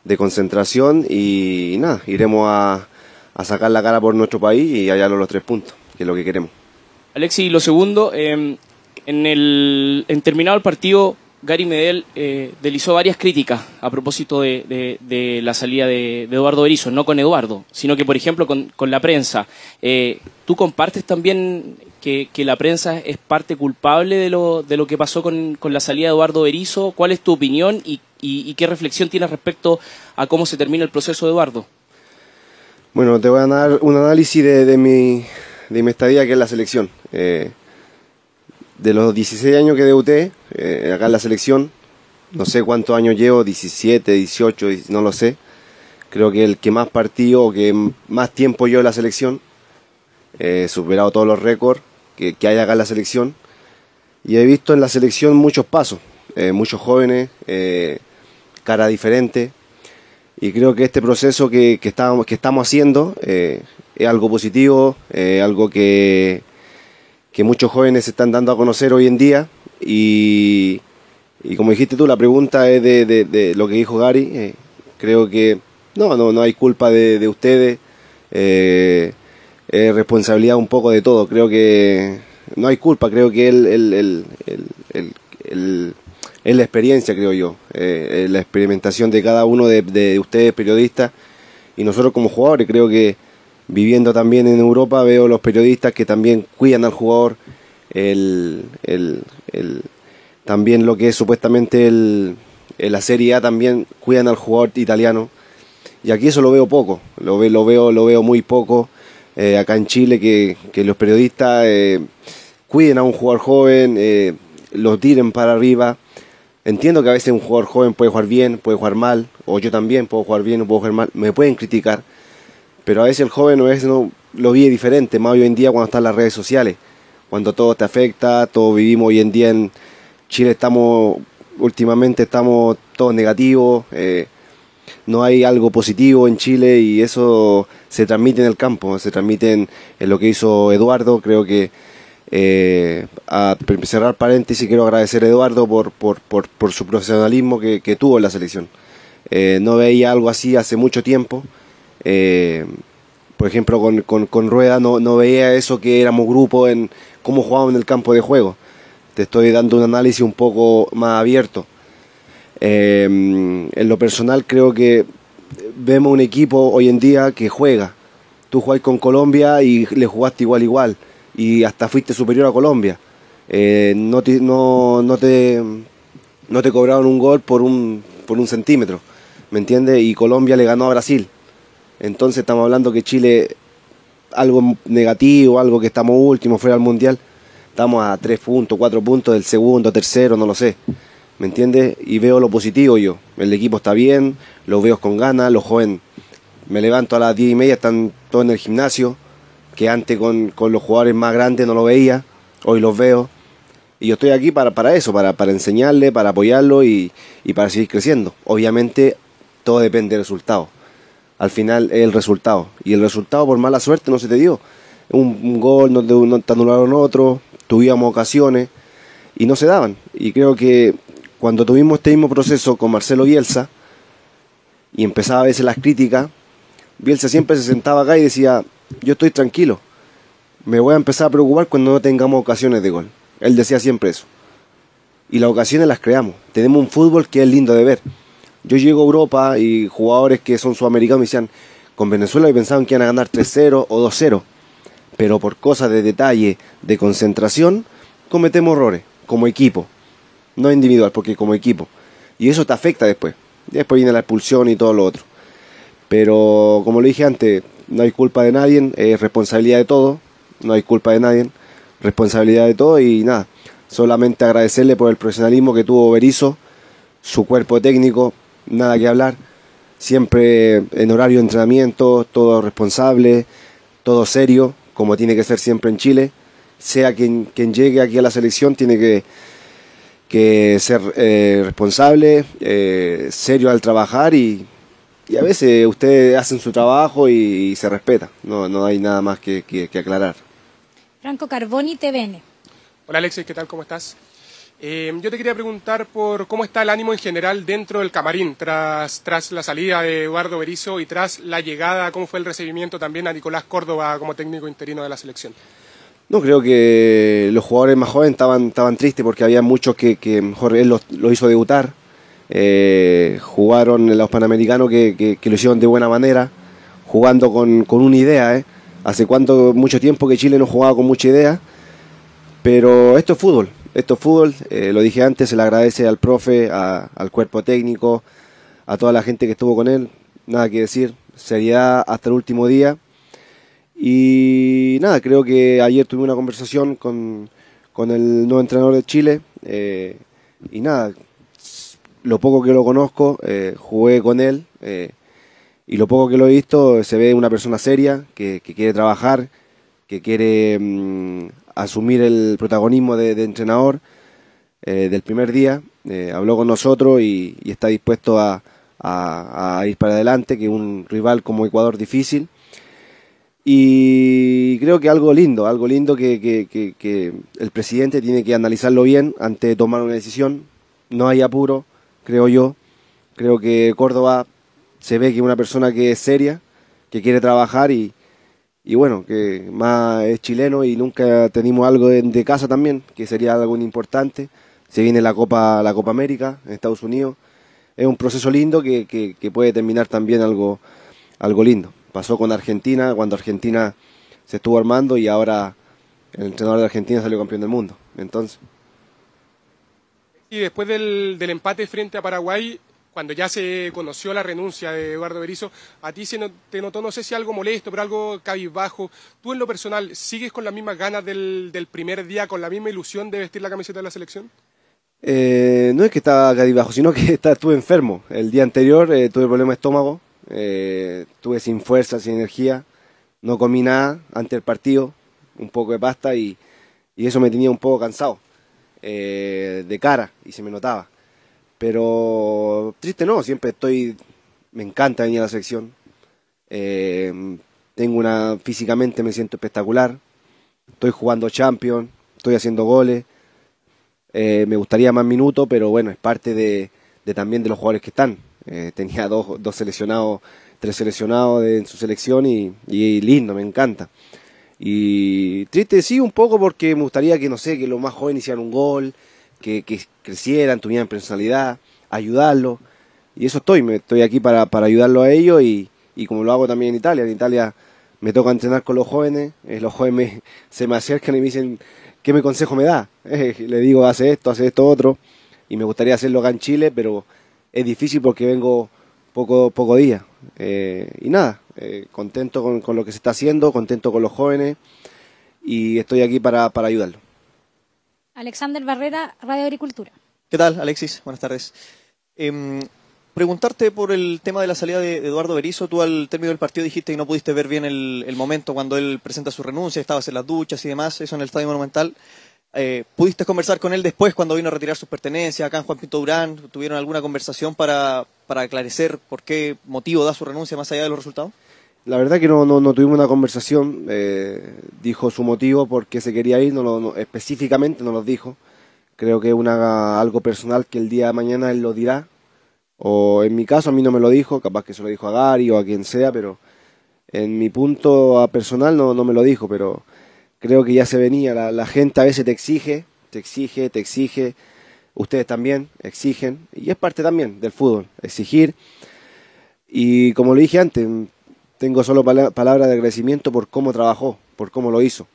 de concentración y, nada, iremos a, a sacar la cara por nuestro país y hallarlo los tres puntos, que es lo que queremos. Alexis, lo segundo, eh, en, el, en terminado el partido, Gary Medel eh, deslizó varias críticas a propósito de, de- la salida de, de Eduardo Berizzo, no con Eduardo, sino que, por ejemplo, con, con la prensa. Eh, ¿Tú compartes también que, que la prensa es parte culpable de lo, de lo que pasó con, con la salida de Eduardo Berizzo? ¿Cuál es tu opinión y, y- qué reflexión tienes respecto a cómo se termina el proceso Eduardo? Bueno, te voy a dar un análisis de, de mi, de mi estadía que es la selección. Eh, de los 16 años que debuté eh, acá en la selección, no sé cuántos años llevo, 17, 18, no lo sé. Creo que el que más partido que más tiempo llevo en la selección, eh, he superado todos los récords que, que hay acá en la selección. Y he visto en la selección muchos pasos, eh, muchos jóvenes, eh, cara diferente. Y creo que este proceso que, que, estamos, que estamos haciendo eh, es algo positivo, eh, algo que, que muchos jóvenes se están dando a conocer hoy en día. Y, y como dijiste tú, la pregunta es de, lo que dijo Gary. eh, creo que no, no, no hay culpa de, de ustedes. eh, es responsabilidad un poco de todo. Creo que no hay culpa, creo que el- el- es la experiencia, creo yo. eh, es la experimentación de cada uno de, de ustedes, periodistas, y nosotros como jugadores. Creo que viviendo también en Europa veo los periodistas que también cuidan al jugador, el, el- el- también lo que es supuestamente el, la Serie A también cuidan al jugador italiano. Y aquí eso lo veo poco, lo, ve- lo, veo, lo veo muy poco. eh, acá en Chile que, que los periodistas eh, cuiden a un jugador joven, eh, lo tiren para arriba. Entiendo que a veces un jugador joven puede jugar bien, puede jugar mal, o yo también puedo jugar bien o puedo jugar mal, me pueden criticar, pero a veces el joven a veces no lo vive diferente, más hoy en día cuando están las redes sociales, cuando todo te afecta, todo vivimos hoy en día en Chile estamos, últimamente estamos todos negativos, eh, no hay algo positivo en Chile y eso se transmite en el campo, se transmite en lo que hizo Eduardo, creo que eh, cerrar paréntesis, quiero agradecer a Eduardo por, su profesionalismo que, tuvo en la selección. Eh, no veía algo así hace mucho tiempo. Eh, por ejemplo, con, Rueda no, no veía eso que éramos grupo en cómo jugábamos en el campo de juego. Te estoy dando un análisis un poco más abierto. Eh, en lo personal creo que vemos un equipo hoy en día que juega. Tú jugás con Colombia y le jugaste igual igual y hasta fuiste superior a Colombia. Eh, no, te, no, no, te, no te cobraron un gol por un, por un centímetro, ¿me entiendes? Y Colombia le ganó a Brasil. Entonces estamos hablando que Chile, algo negativo, algo que estamos últimos fuera del Mundial, estamos a 3 puntos, 4 puntos del segundo, tercero, no lo sé. ¿Me entiendes? Y veo lo positivo yo. El equipo está bien, los veo con ganas, los jóvenes. Me levanto a las 10 y media, están todos en el gimnasio, que antes con, con los jugadores más grandes no lo veía, hoy los veo. Y yo estoy aquí para, para eso, para, para enseñarle, para apoyarlo y, y para seguir creciendo. Obviamente todo depende del resultado. Al final es el resultado. Y el resultado por mala suerte no se te dio. Un, gol, no te anularon otro, tuvimos ocasiones y no se daban. Y creo que cuando tuvimos este mismo proceso con Marcelo Bielsa y empezaba a veces las críticas, Bielsa siempre se sentaba acá y decía, yo estoy tranquilo, me voy a empezar a preocupar cuando no tengamos ocasiones de gol. Él decía siempre eso. Y las ocasiones las creamos. Tenemos un fútbol que es lindo de ver. Yo llego a Europa y jugadores que son sudamericanos me decían, con Venezuela y pensaban que iban a ganar 3-0 o 2-0. Pero por cosas de detalle, de concentración, cometemos errores, como equipo. No individual, porque como equipo. Y eso te afecta después. Después viene la expulsión y todo lo otro. Pero como lo dije antes, no hay culpa de nadie, es responsabilidad de todo. No hay culpa de nadie, responsabilidad de todo y nada. Solamente agradecerle por el profesionalismo que tuvo Berizzo, su cuerpo técnico, nada que hablar. Siempre en horario de entrenamiento, todo responsable, todo serio, como tiene que ser siempre en Chile. sea quien, quien llegue aquí a la selección, tiene que, que ser eh, responsable, eh, serio al trabajar y, y a veces ustedes hacen su trabajo y, y se respeta. No, no hay nada más que, que- que aclarar. Franco Carboni, TVN. Hola Alexis, ¿qué tal? ¿Cómo estás? Eh, yo te quería preguntar por cómo está el ánimo en general dentro del camarín tras, tras la salida de Eduardo Berizzo y tras la llegada, cómo fue el recibimiento también a Nicolás Córdoba como técnico interino de la selección. No, creo que los jugadores más jóvenes estaban, estaban tristes porque había muchos que, que mejor él los, los hizo debutar. Eh, jugaron los Panamericanos que, lo hicieron de buena manera, jugando con, una idea. ¿eh? Hace cuánto, mucho tiempo que Chile no jugaba con mucha idea, pero esto es fútbol. Esto es fútbol, eh, lo dije antes, se le agradece al profe, a- al cuerpo técnico, a toda la gente que estuvo con él. Nada que decir, seriedad hasta el último día. Y nada, creo que ayer tuve una conversación con, con el nuevo entrenador de Chile. eh, y nada, lo poco que lo conozco, eh, jugué con él. eh, y lo poco que lo he visto, se ve una persona seria, que, quiere trabajar, que quiere mm, asumir el protagonismo de, entrenador eh, del primer día. habló con nosotros y, está dispuesto a, a- ir para adelante, que un rival como Ecuador difícil. Y creo que algo lindo, algo lindo que el presidente tiene que analizarlo bien antes de tomar una decisión. No hay apuro, creo yo. Creo que Córdoba se ve que es una persona que es seria, que quiere trabajar y, y bueno, que más es chileno y nunca tenemos algo de, casa también, que sería algo importante. Se viene la Copa, la Copa América en Estados Unidos. Es un proceso lindo que, que- que puede terminar también algo, algo lindo. Pasó con Argentina, cuando Argentina se estuvo armando y ahora el entrenador de Argentina salió campeón del mundo. Entonces, Y después del, del empate frente a Paraguay, cuando ya se conoció la renuncia de Eduardo Berizzo, a ti se no- te notó, no sé si algo molesto, pero algo cabizbajo. ¿Tú en lo personal sigues con las mismas ganas del, del primer día, con la misma ilusión de vestir la camiseta de la selección? Eh, no es que estaba cadibajo, sino que está- estuve enfermo. El día anterior eh, tuve problema de estómago, eh, estuve sin fuerza, sin energía, no comí nada antes del partido, un poco de pasta y, y eso me tenía un poco cansado, eh, de cara y se me notaba. Pero triste no, siempre estoy, me encanta venir a la selección. Eh, tengo una, físicamente me siento espectacular, estoy jugando Champions, estoy haciendo goles. Eh, me gustaría más minutos, pero bueno, es parte de, de también de los jugadores que están. Eh, tenía dos, dos seleccionados, tres seleccionados de- en su selección y, y lindo, me encanta. Y triste sí un poco porque me gustaría que, no sé, que los más jóvenes hicieran un gol, que, que crecieran, tuvieran personalidad, ayudarlos. Y eso estoy, me, estoy aquí para, para ayudarlos a ellos y, y como lo hago también en Italia. En Italia me toca entrenar con los jóvenes, eh, los jóvenes me- se me acercan y me dicen, ¿qué me consejo me da? Eh, le digo, hace esto, hace esto, otro, y me gustaría hacerlo acá en Chile, pero es difícil porque vengo poco, poco día. Eh, y nada, eh, contento con, con lo que se está haciendo, contento con los jóvenes, y estoy aquí para, para ayudarlos. Alexander Barrera, Radio Agricultura. ¿Qué tal, Alexis? Buenas tardes. Em, preguntarte por el tema de la salida de Eduardo Berizzo. Tú al término del partido dijiste que no pudiste ver bien el, el momento cuando él presenta su renuncia, estabas en las duchas y demás, eso en el Estadio Monumental. Eh, ¿Pudiste conversar con él después cuando vino a retirar sus pertenencias acá en Juan Pinto Durán? ¿Tuvieron alguna conversación para, para aclarecer por qué motivo da su renuncia más allá de los resultados? La verdad que no, no, tuvimos una conversación, eh, dijo su motivo por qué se quería ir, no, lo- no- específicamente no nos dijo. Creo que es algo personal que el día de mañana él lo dirá, o en mi caso a mí no me lo dijo, capaz que se lo dijo a Gary o a quien sea, pero en mi punto personal no, no me lo dijo, pero creo que ya se venía, la, la gente a veces te exige, te exige, te exige, ustedes también exigen, y es parte también del fútbol, exigir, y como lo dije antes, tengo solo pala- palabras de agradecimiento por cómo trabajó, por cómo lo hizo.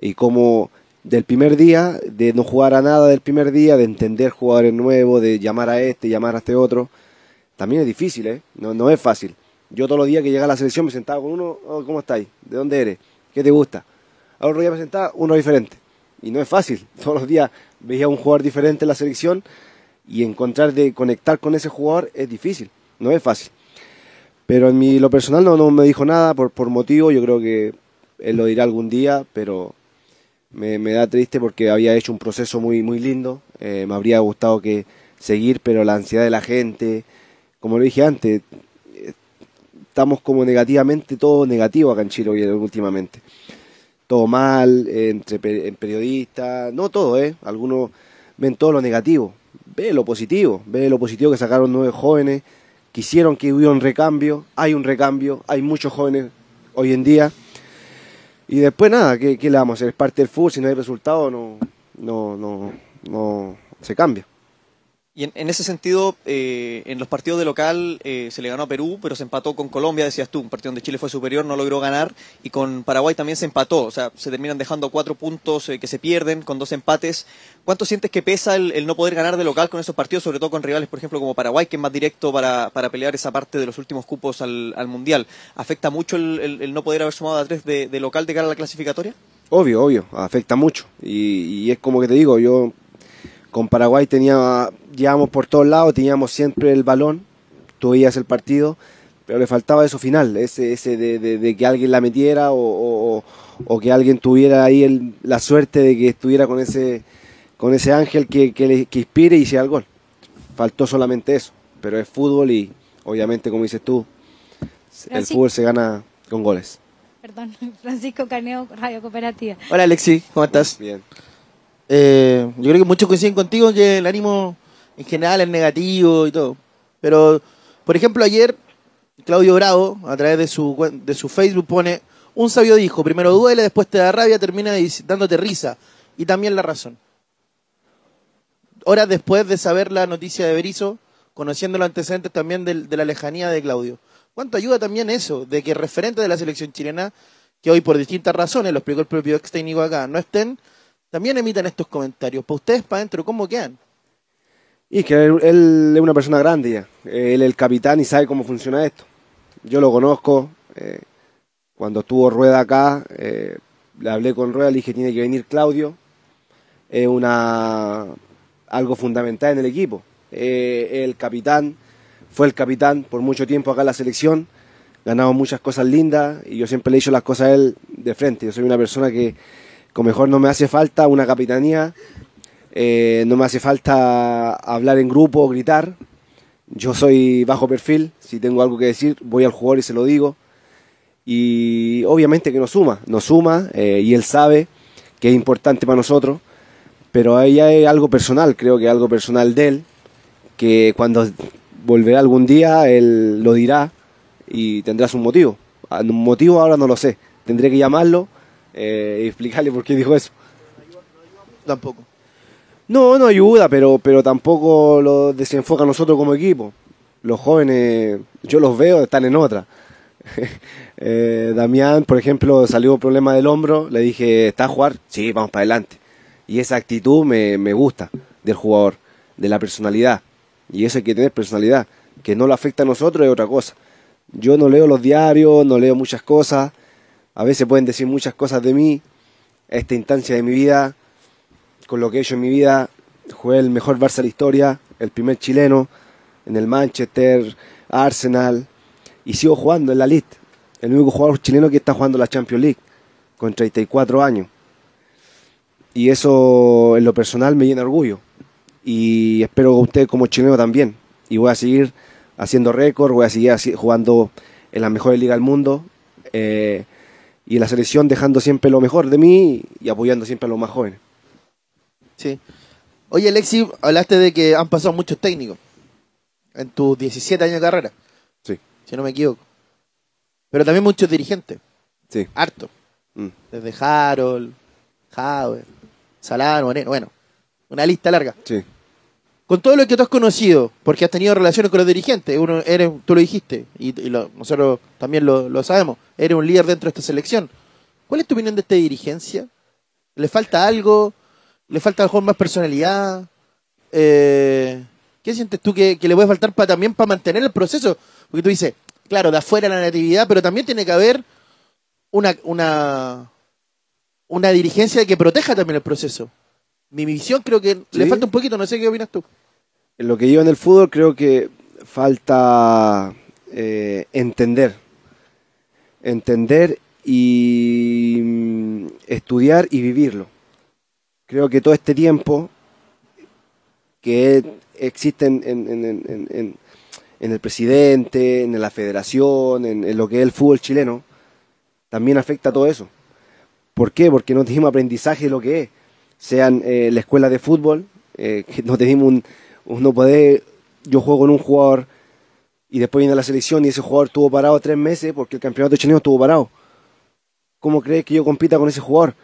Y cómo del primer día, de no jugar a nada del primer día, de entender jugadores nuevos, de llamar a este, llamar a este otro, también es difícil, ¿eh? No, no es fácil. Yo todos los días que llegaba a la selección me sentaba con uno, "Oh, ¿cómo estáis? ¿De dónde eres? ¿Qué te gusta? Al otro día me sentaba uno diferente. Y no es fácil. Todos los días veía un jugador diferente en la selección y encontrar de conectar con ese jugador es difícil, no es fácil. Pero en mi, lo personal no, me dijo nada por, por motivo, yo creo que él lo dirá algún día, pero Me, da triste porque había hecho un proceso muy, muy lindo. Eh, me habría gustado que seguir, pero la ansiedad de la gente, como lo dije antes, eh, estamos como negativamente, todo negativo acá en Chile hoy, últimamente. Todo mal, entre pe- en periodistas, no todo, ¿eh? Algunos ven todo lo negativo. Ve lo positivo, ve lo positivo que sacaron nueve jóvenes, quisieron que hubiera un recambio, hay un recambio, hay muchos jóvenes hoy en día. Y después nada, ¿qué, qué le vamos a hacer? Es parte del fútbol, si no hay resultado no, no, no, no se cambia. Y en, en ese sentido, eh, en los partidos de local eh, se le ganó a Perú, pero se empató con Colombia, decías tú, un partido donde Chile fue superior, no logró ganar, y con Paraguay también se empató, o sea, se terminan dejando cuatro puntos eh, que se pierden con dos empates. ¿Cuánto sientes que pesa el, no poder ganar de local con esos partidos, sobre todo con rivales, por ejemplo, como Paraguay, que es más directo para, para pelear esa parte de los últimos cupos al, al Mundial? ¿Afecta mucho el no poder haber sumado a tres de, de local de cara a la clasificatoria? Obvio, obvio, afecta mucho. Y, y es como que te digo, yo con Paraguay tenía, llevábamos por todos lados, teníamos siempre el balón, tú veías el partido, pero le faltaba eso final, ese, ese de, de- de que alguien la metiera o, o- o que alguien tuviera ahí el- la suerte de que estuviera con ese, con ese ángel que, que, le- que inspire y sea el gol. Faltó solamente eso, pero es fútbol y obviamente, como dices tú, el fútbol se gana con goles. Perdón, Francisco Caneo, Radio Cooperativa. Hola Alexi, ¿cómo estás? Bien. Eh, yo creo que muchos coinciden contigo que el ánimo en general es negativo y todo. Pero, por ejemplo, ayer Claudio Bravo, a través de su, de su Facebook, pone, un sabio dijo, primero duele, después te da rabia, termina dándote risa. Y también la razón. Horas después de saber la noticia de Berizzo, conociendo los antecedentes también del- de la lejanía de Claudio. ¿Cuánto ayuda también eso, de que referentes de la selección chilena, que hoy por distintas razones, lo explicó el propio ex técnico acá, no estén, también emitan estos comentarios. Para ustedes, para adentro, ¿cómo quedan? Y que él, es una persona grande ya. Él es el capitán y sabe cómo funciona esto. Yo lo conozco. eh, cuando estuvo Rueda acá, eh, le hablé con Rueda, le dije tiene que venir Claudio. Es una algo fundamental en el equipo. Eh, el capitán, fue el capitán por mucho tiempo acá en la selección. Ganamos muchas cosas lindas y yo siempre le he dicho las cosas a él de frente. Yo soy una persona que, con mejor no me hace falta una capitanía eh, no me hace falta hablar en grupo o gritar. Yo soy bajo perfil. Si tengo algo que decir, voy al jugador y se lo digo. Y obviamente que nos suma, nos suma eh, y él sabe que es importante para nosotros. Pero ahí es algo personal, creo que algo personal de él. Que cuando volverá algún día, él lo dirá y tendrá su motivo. Ah, Un motivo ahora no lo sé. Tendré que llamarlo eh, y explicarle por qué dijo eso. Tampoco. No, no ayuda, pero, pero tampoco lo desenfoca a nosotros como equipo. Los jóvenes, yo los veo, están en otra. Eh, Damián, por ejemplo, salió problema del hombro, le dije, ¿está a jugar? Sí, vamos para adelante. Y esa actitud me, me gusta del jugador, de la personalidad. Y eso hay que tener personalidad. Que no lo afecta a nosotros es otra cosa. Yo no leo los diarios, no leo muchas cosas. A veces pueden decir muchas cosas de mí. Esta instancia de mi vida, con lo que he hecho en mi vida, jugué el mejor Barça de la historia, el primer chileno, en el Manchester, Arsenal, y sigo jugando en la League. El único jugador chileno que está jugando la Champions League, con 34 años. Y eso en lo personal me llena de orgullo. Y espero que usted como chileno también. Y voy a seguir haciendo récord, voy a seguir jugando en las mejores ligas del mundo. eh, y en la selección dejando siempre lo mejor de mí y apoyando siempre a los más jóvenes. Sí. Oye, Alexi, hablaste de que han pasado muchos técnicos en tus 17 años de carrera. Sí. Si no me equivoco. Pero también muchos dirigentes. Sí. Harto. Mm. Desde Harold, Hauer, Salano, Moreno, bueno, una lista larga. Sí. Con todo lo que tú has conocido, porque has tenido relaciones con los dirigentes, uno, eres, tú lo dijiste, y, y lo- nosotros también lo, lo sabemos, eres un líder dentro de esta selección. ¿Cuál es tu opinión de esta dirigencia? ¿Le falta algo? ¿Le falta a lo mejor más personalidad? Eh, ¿Qué sientes tú que, que le puede faltar para también para mantener el proceso? Porque tú dices, claro, de afuera la natividad, pero también tiene que haber una, una, una dirigencia que proteja también el proceso. Mi visión creo que le falta un poquito, no sé qué opinas tú. En lo que yo en el fútbol creo que falta eh, entender. Entender y mm, estudiar y vivirlo. Creo que todo este tiempo que existe en, el presidente, en la federación, en, lo que es el fútbol chileno, también afecta a todo eso. ¿Por qué? Porque no tenemos aprendizaje de lo que es. Sean eh, la escuela de fútbol, eh, que no tenemos un, un no poder, yo juego con un jugador y después viene la selección y ese jugador estuvo parado tres meses porque el campeonato chileno estuvo parado. ¿Cómo crees que yo compita con ese jugador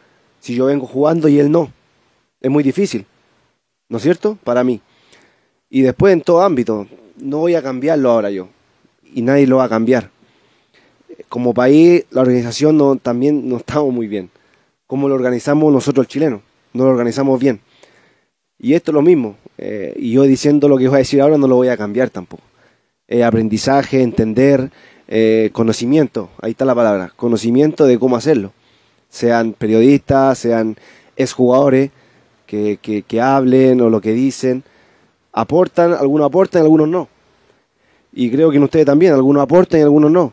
si yo vengo jugando y él no? Es muy difícil, ¿no es cierto? Para mí. Y después en todo ámbito, no voy a cambiarlo ahora yo y nadie lo va a cambiar. Como país, la organización no, también no estamos muy bien. ¿Cómo lo organizamos nosotros los chilenos? No lo organizamos bien. Y esto es lo mismo. eh, y yo diciendo lo que voy a decir ahora no lo voy a cambiar tampoco. Aprendizaje, entender, eh, conocimiento, ahí está la palabra, conocimiento de cómo hacerlo. Sean periodistas, sean exjugadores que, que, que hablen o lo que dicen. Aportan, algunos aportan, algunos no. Y creo que en ustedes también, algunos aportan y algunos no.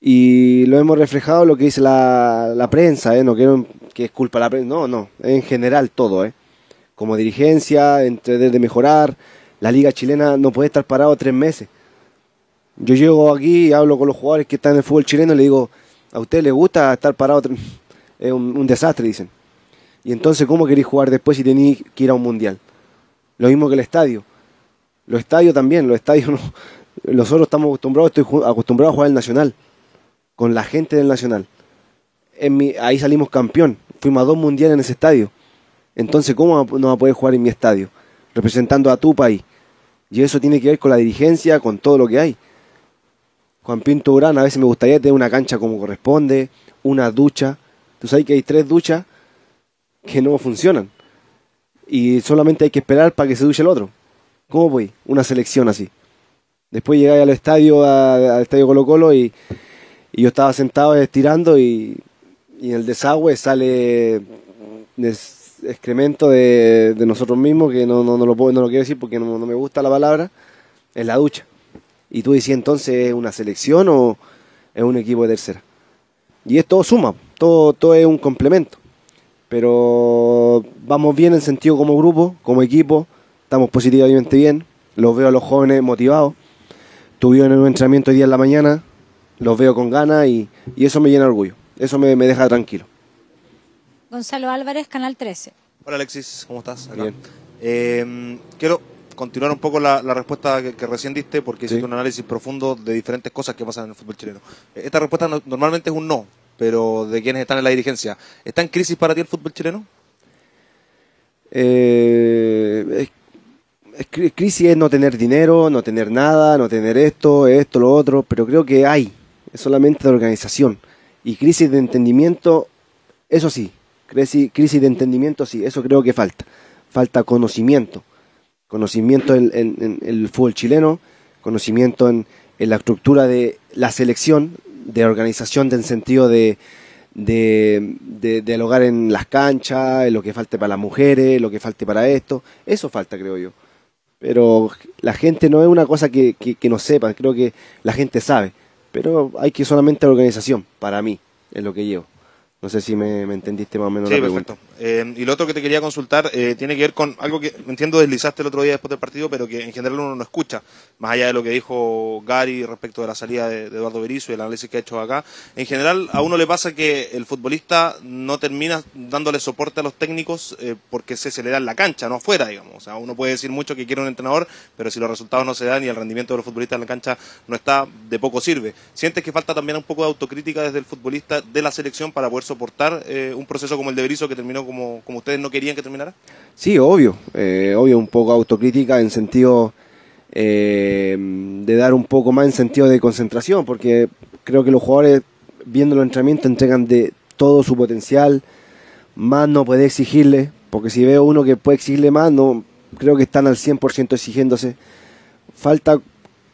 Y lo hemos reflejado lo que dice la, la prensa, ¿eh? no quiero que es culpa la prensa, no, no, en general todo, ¿eh? como dirigencia, entre de mejorar, la liga chilena no puede estar parado tres meses. Yo llego aquí y hablo con los jugadores que están en el fútbol chileno y le digo, ¿a usted le gusta estar parado? tres-?" Es un desastre, dicen. Y entonces, ¿cómo queréis jugar después si tenéis que ir a un mundial? Lo mismo que el estadio. Los estadios también, los estadios no. Nosotros estamos acostumbrados, estoy acostumbrado a jugar el Nacional, con la gente del Nacional. En mi, ahí salimos campeón, fuimos a dos mundiales en ese estadio. Entonces, ¿cómo no va a poder jugar en mi estadio? Representando a tu país. Y eso tiene que ver con la dirigencia, con todo lo que hay. Juan Pinto Urán, a veces me gustaría tener una cancha como corresponde, una ducha. Tú sabes que hay tres duchas que no funcionan. Y solamente hay que esperar para que se duche el otro. ¿Cómo voy? Una selección así. Después llegáis al estadio, a- al estadio Colo Colo y, yo estaba sentado estirando y, en el desagüe sale excremento de, nosotros mismos, que no, no, no lo puedo, no lo quiero decir porque no, no me gusta la palabra, en la ducha. Y tú decís entonces, ¿es una selección o es un equipo de tercera? Y es todo suma, todo, todo es un complemento. Pero vamos bien en sentido como grupo, como equipo, estamos positivamente bien, los veo a los jóvenes motivados. Tuvieron en un entrenamiento hoy día en la mañana, los veo con ganas y, y eso me llena de orgullo, eso me, me deja tranquilo. Gonzalo Álvarez, Canal 13. Hola Alexis, ¿cómo estás? Acá. Eh, quiero continuar un poco la, la respuesta que, que recién diste porque hiciste un análisis profundo de diferentes cosas que pasan en el fútbol chileno. Eh, Esta respuesta no- normalmente es un no, pero de quienes están en la dirigencia. ¿Está en crisis para ti el fútbol chileno? Eh, es- es cri- crisis es no tener dinero, no tener nada, no tener esto, esto, lo otro, pero creo que hay, es solamente de organización. Y crisis de entendimiento, eso sí, crisis, crisis de entendimiento sí, eso creo que falta. Falta conocimiento, conocimiento en, el fútbol chileno, conocimiento en, en la estructura de la selección, de organización en sentido de, de, de, dialogar en las canchas, lo que falte para las mujeres, lo que falte para esto. Eso falta, creo yo. Pero la gente no es una cosa que, que, que no sepa, creo que la gente sabe. Pero hay que solamente organización, para mí, es lo que llevo. No sé si me, me entendiste más o menos Sí, la pregunta. perfecto. Eh, y lo otro que te quería consultar eh, tiene que ver con algo que entiendo deslizaste el otro día después del partido, pero que en general uno no escucha, más allá de lo que dijo Gary respecto de la salida de, de Eduardo Berizzo y el análisis que ha hecho acá. En general a uno le pasa que el futbolista no termina dándole soporte a los técnicos eh, porque se, se le da en la cancha, no afuera, digamos. O sea, uno puede decir mucho que quiere un entrenador, pero si los resultados no se dan y el rendimiento de los futbolistas en la cancha no está, de poco sirve. ¿Sientes que falta también un poco de autocrítica desde el futbolista de la selección para poder soportar eh, un proceso como el de Berizzo que terminó como, como ustedes no querían que terminara? Sí, obvio, eh, obvio, un poco autocrítica en sentido eh, de dar un poco más en sentido de concentración, porque creo que los jugadores viendo los entrenamientos entregan de todo su potencial, más no puede exigirle, porque si veo uno que puede exigirle más, no creo que están al 100% exigiéndose. Falta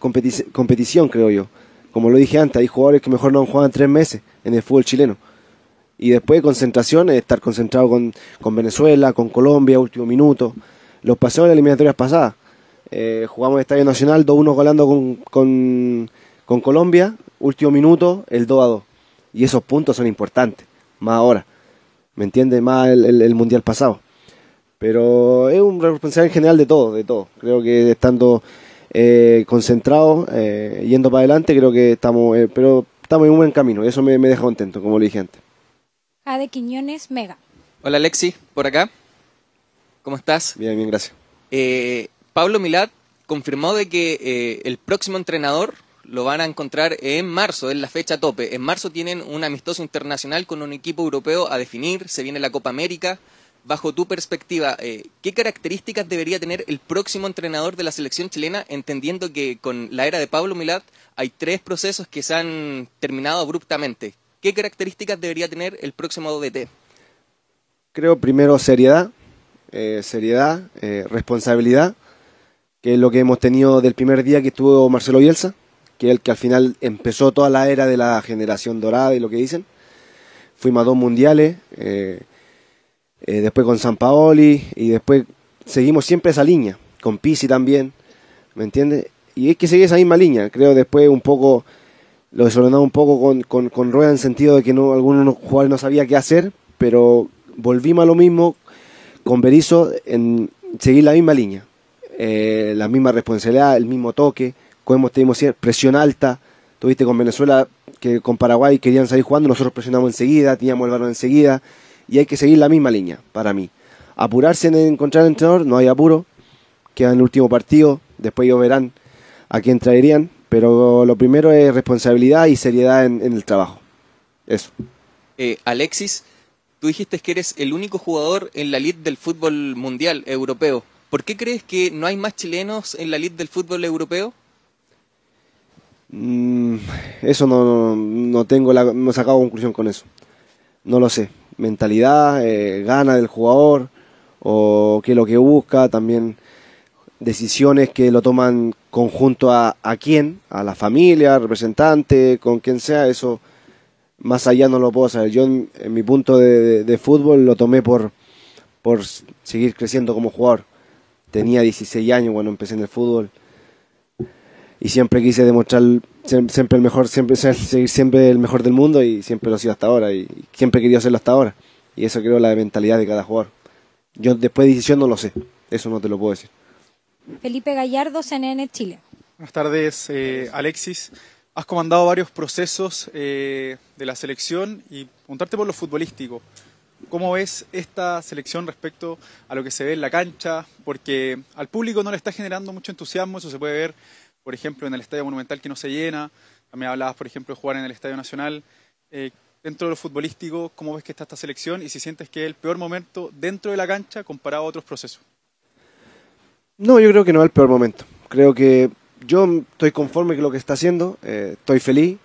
competi- competición, creo yo. Como lo dije antes, hay jugadores que mejor no han jugado en tres meses en el fútbol chileno. Y después concentración, es estar concentrado con, con Venezuela, con Colombia, último minuto. Los paseos en las eliminatorias pasadas. Eh, jugamos en Estadio Nacional, 2-1 golando con, con, con Colombia, último minuto, el 2-2. Y esos puntos son importantes, más ahora. ¿Me entiendes? Más el, el- el Mundial pasado. Pero es un responsable en general de todo, de todo. Creo que estando eh, concentrados, eh, yendo para adelante, creo que estamos, eh, pero estamos en un buen camino. y Eso me, me deja contento, como le dije antes. Jade Quiñones, Mega. Hola Alexi, por acá. ¿Cómo estás? Bien, bien, gracias. Eh, Pablo Milad confirmó de que eh, el próximo entrenador lo van a encontrar en marzo, es la fecha tope. En marzo tienen un amistoso internacional con un equipo europeo a definir, se viene la Copa América. Bajo tu perspectiva, eh, ¿qué características debería tener el próximo entrenador de la selección chilena, entendiendo que con la era de Pablo Milad hay tres procesos que se han terminado abruptamente? ¿Qué características debería tener el próximo DT? Creo primero seriedad, eh, seriedad, eh, responsabilidad, que es lo que hemos tenido del primer día que estuvo Marcelo Bielsa, que es el que al final empezó toda la era de la generación dorada y lo que dicen. Fuimos a dos mundiales, eh, después con San Paoli y después seguimos siempre esa línea, con Pisi también, ¿me entiendes? Y es que seguir esa misma línea, creo después un poco lo desordenado un poco con, con, Rueda en sentido de que no algunos jugadores no sabía qué hacer, pero volvimos a lo mismo con Berizzo en seguir la misma línea, eh, la misma responsabilidad, el mismo toque, como siempre, presión alta, tuviste con Venezuela que con Paraguay querían salir jugando, nosotros presionamos enseguida, teníamos el balón enseguida, y hay que seguir la misma línea, para mí. Apurarse en encontrar entrenador, no hay apuro, queda en el último partido, después ellos verán a quién traerían, pero lo primero es responsabilidad y seriedad en, en el trabajo. Eso. Eh, Alexis, tú dijiste que eres el único jugador en la elite del fútbol mundial europeo. ¿Por qué crees que no hay más chilenos en la elite del fútbol europeo? Mm, eso no, no tengo la, no he sacado conclusión con eso. No lo sé. Mentalidad, eh, gana del jugador o qué es lo que busca, también decisiones que lo toman conjunto a, a quién, a la familia, representante, con quien sea, eso más allá no lo puedo saber. Yo en, mi punto de, fútbol lo tomé por, por seguir creciendo como jugador. Tenía 16 años cuando empecé en el fútbol y siempre quise demostrar siem- siempre el mejor, siempre seguir siempre el mejor del mundo y siempre lo he sido hasta ahora y, siempre he querido hacerlo hasta ahora. Y eso creo la mentalidad de cada jugador. Yo después de decisión no lo sé, eso no te lo puedo decir. Felipe Gallardo, CNN Chile. Buenas tardes, eh, Alexis. Has comandado varios procesos eh, de la selección y preguntarte por lo futbolístico. ¿Cómo ves esta selección respecto a lo que se ve en la cancha? Porque al público no le está generando mucho entusiasmo, eso se puede ver, por ejemplo, en el Estadio Monumental que no se llena. También hablabas, por ejemplo, de jugar en el Estadio Nacional. Eh, dentro de lo futbolístico, ¿cómo ves que está esta selección y si sientes que es el peor momento dentro de la cancha comparado a otros procesos? No, yo creo que no es el peor momento. Creo que yo estoy conforme con lo que está haciendo, eh, estoy feliz.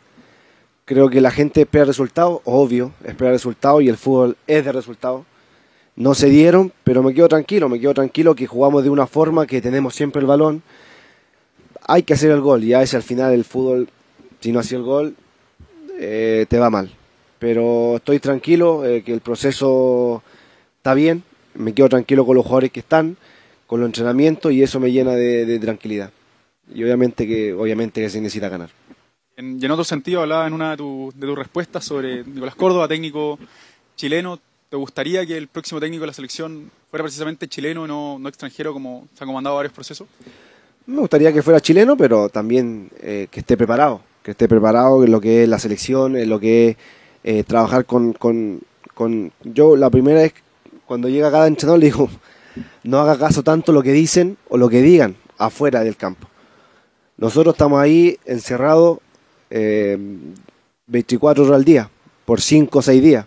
Creo que la gente espera resultados, obvio, espera resultados y el fútbol es de resultados. No se dieron, pero me quedo tranquilo, me quedo tranquilo que jugamos de una forma que tenemos siempre el balón. Hay que hacer el gol y a veces al final el fútbol, si no hacía el gol, eh, te va mal. Pero estoy tranquilo, eh, que el proceso está bien, me quedo tranquilo con los jugadores que están, con los entrenamientos y eso me llena de, de tranquilidad. Y obviamente que, obviamente que se necesita ganar. En, y en otro sentido, hablaba en una de, tu- de tus respuestas sobre Nicolás Córdoba, técnico chileno. ¿Te gustaría que el próximo técnico de la selección fuera precisamente chileno y no, no extranjero, como se han comandado varios procesos? Me gustaría que fuera chileno, pero también eh, que esté preparado, que esté preparado en lo que es la selección, en lo que es eh, trabajar con, con, con... Yo la primera vez, cuando llega cada entrenador, le digo, no haga caso tanto lo que dicen o lo que digan afuera del campo. Nosotros estamos ahí encerrados eh, 24 horas al día, por 5 o 6 días.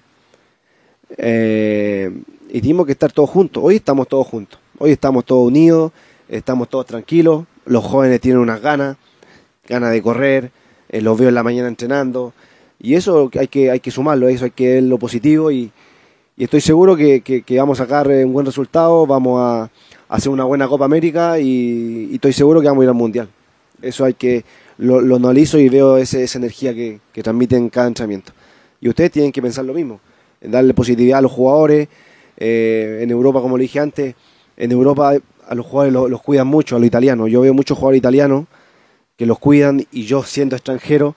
Eh, y tenemos que estar todos juntos. Hoy estamos todos juntos. Hoy estamos todos unidos, estamos todos tranquilos. Los jóvenes tienen unas ganas, ganas de correr. eh, los veo en la mañana entrenando. Y eso hay que, hay que sumarlo, eso hay que ver lo positivo. Y, y estoy seguro que, que- vamos a sacar eh, un buen resultado, vamos a, hacer una buena Copa América y, estoy seguro que vamos a ir al Mundial. Eso hay que, lo, analizo y veo ese- esa energía que, que transmiten en cada entrenamiento. Y ustedes tienen que pensar lo mismo, en darle positividad a los jugadores. eh, en Europa, como le dije antes, en Europa a los jugadores los, los cuidan mucho, a los italianos. Yo veo muchos jugadores italianos que los cuidan y yo siendo extranjero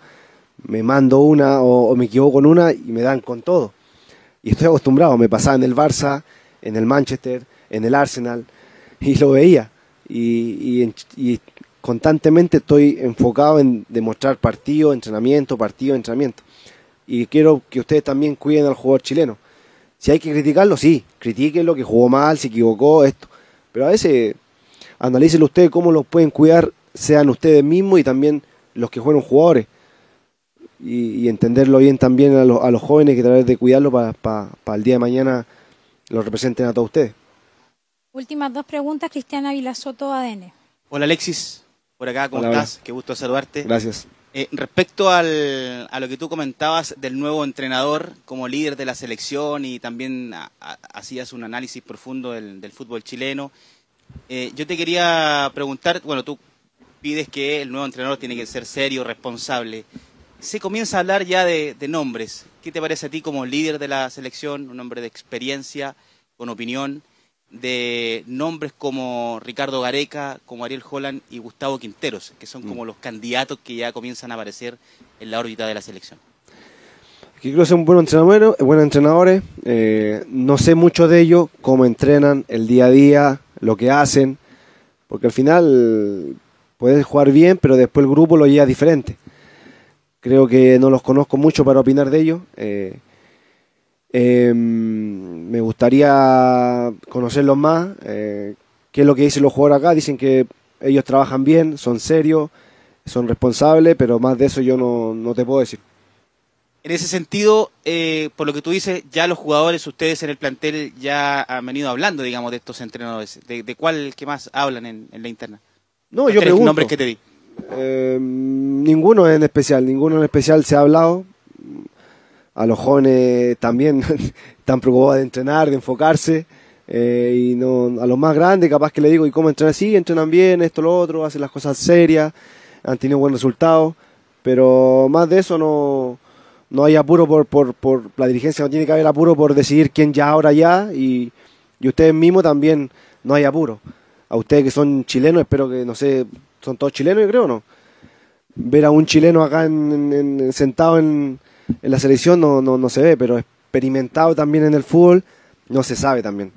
me mando una o, o me equivoco con una y me dan con todo. Y estoy acostumbrado, me pasaba en el Barça, en el Manchester, en el Arsenal y lo veía. Y, y en- y constantemente estoy enfocado en demostrar partido, entrenamiento, partido, entrenamiento. Y quiero que ustedes también cuiden al jugador chileno. Si hay que criticarlo, sí, critíquenlo, que jugó mal, se equivocó, esto. Pero a veces analícenlo ustedes cómo los pueden cuidar, sean ustedes mismos y también los que fueron jugadores. Y, y entenderlo bien también a, los- a los jóvenes que a través de cuidarlo para el día de mañana lo representen a todos ustedes. Últimas dos preguntas, Cristiana Vilasoto, ADN. Hola Alexis, por acá, ¿cómo Hola, hola. estás? Qué gusto saludarte. Gracias. Eh, respecto al- a lo que tú comentabas del nuevo entrenador como líder de la selección y también a- a- hacías un análisis profundo del, del fútbol chileno, eh, yo te quería preguntar, bueno, tú pides que el nuevo entrenador tiene que ser serio, responsable. Se comienza a hablar ya de, de nombres. ¿Qué te parece a ti como líder de la selección, un hombre de experiencia, con opinión? de nombres como Ricardo Gareca, como Ariel Holland y Gustavo Quinteros, que son como los candidatos que ya comienzan a aparecer en la órbita de la selección. que creo que son buenos entrenadores, buenos entrenadores. eh, no sé mucho de ellos, cómo entrenan el día a día, lo que hacen, porque al final puedes jugar bien, pero después el grupo lo lleva diferente. Creo que no los conozco mucho para opinar de ellos. eh, eh, me gustaría conocerlos más. eh, ¿Qué es lo que dicen los jugadores acá? Dicen que ellos trabajan bien, son serios, son responsables, pero más de eso yo no, no te puedo decir. En ese sentido, eh, por lo que tú dices, ya los jugadores, ustedes en el plantel ya han venido hablando, digamos, de estos entrenadores. ¿De, de cuál que más hablan en, en la interna? No, Los yo pregunto. nombres que te di. Eh, ninguno en especial, ninguno en especial se ha hablado. A los jóvenes también están preocupados de entrenar, de enfocarse. eh, y no, a los más grandes, capaz que le digo, ¿y cómo entrenan? Sí, entrenan bien, esto, lo otro, hacen las cosas serias, han tenido buenos resultados. Pero más de eso no, no hay apuro por, por, por la dirigencia, no tiene que haber apuro por decidir quién ya, ahora ya. Y, y ustedes mismos también no hay apuro. A ustedes que son chilenos, espero que, no sé, son todos chilenos, yo creo, ¿no? Ver a un chileno acá en- en- en- sentado en, en la selección no, no, no se ve, pero experimentado también en el fútbol no se sabe también.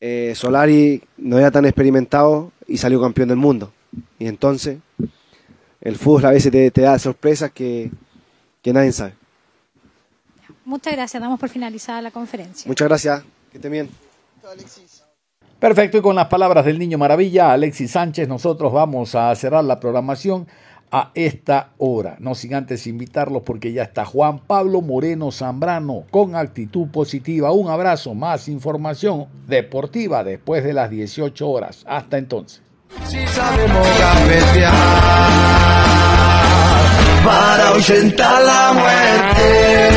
Eh, Solari no era tan experimentado y salió campeón del mundo. Y entonces el fútbol a veces te, te da sorpresas que, que nadie sabe. Muchas gracias, damos por finalizada la conferencia. Muchas gracias, que estén bien. Perfecto, y con las palabras del niño maravilla, Alexis Sánchez, nosotros vamos a cerrar la programación a esta hora. No sin antes invitarlos porque ya está Juan Pablo Moreno Zambrano con actitud positiva. Un abrazo, más información deportiva después de las 18 horas. Hasta entonces. Si sabemos para la muerte.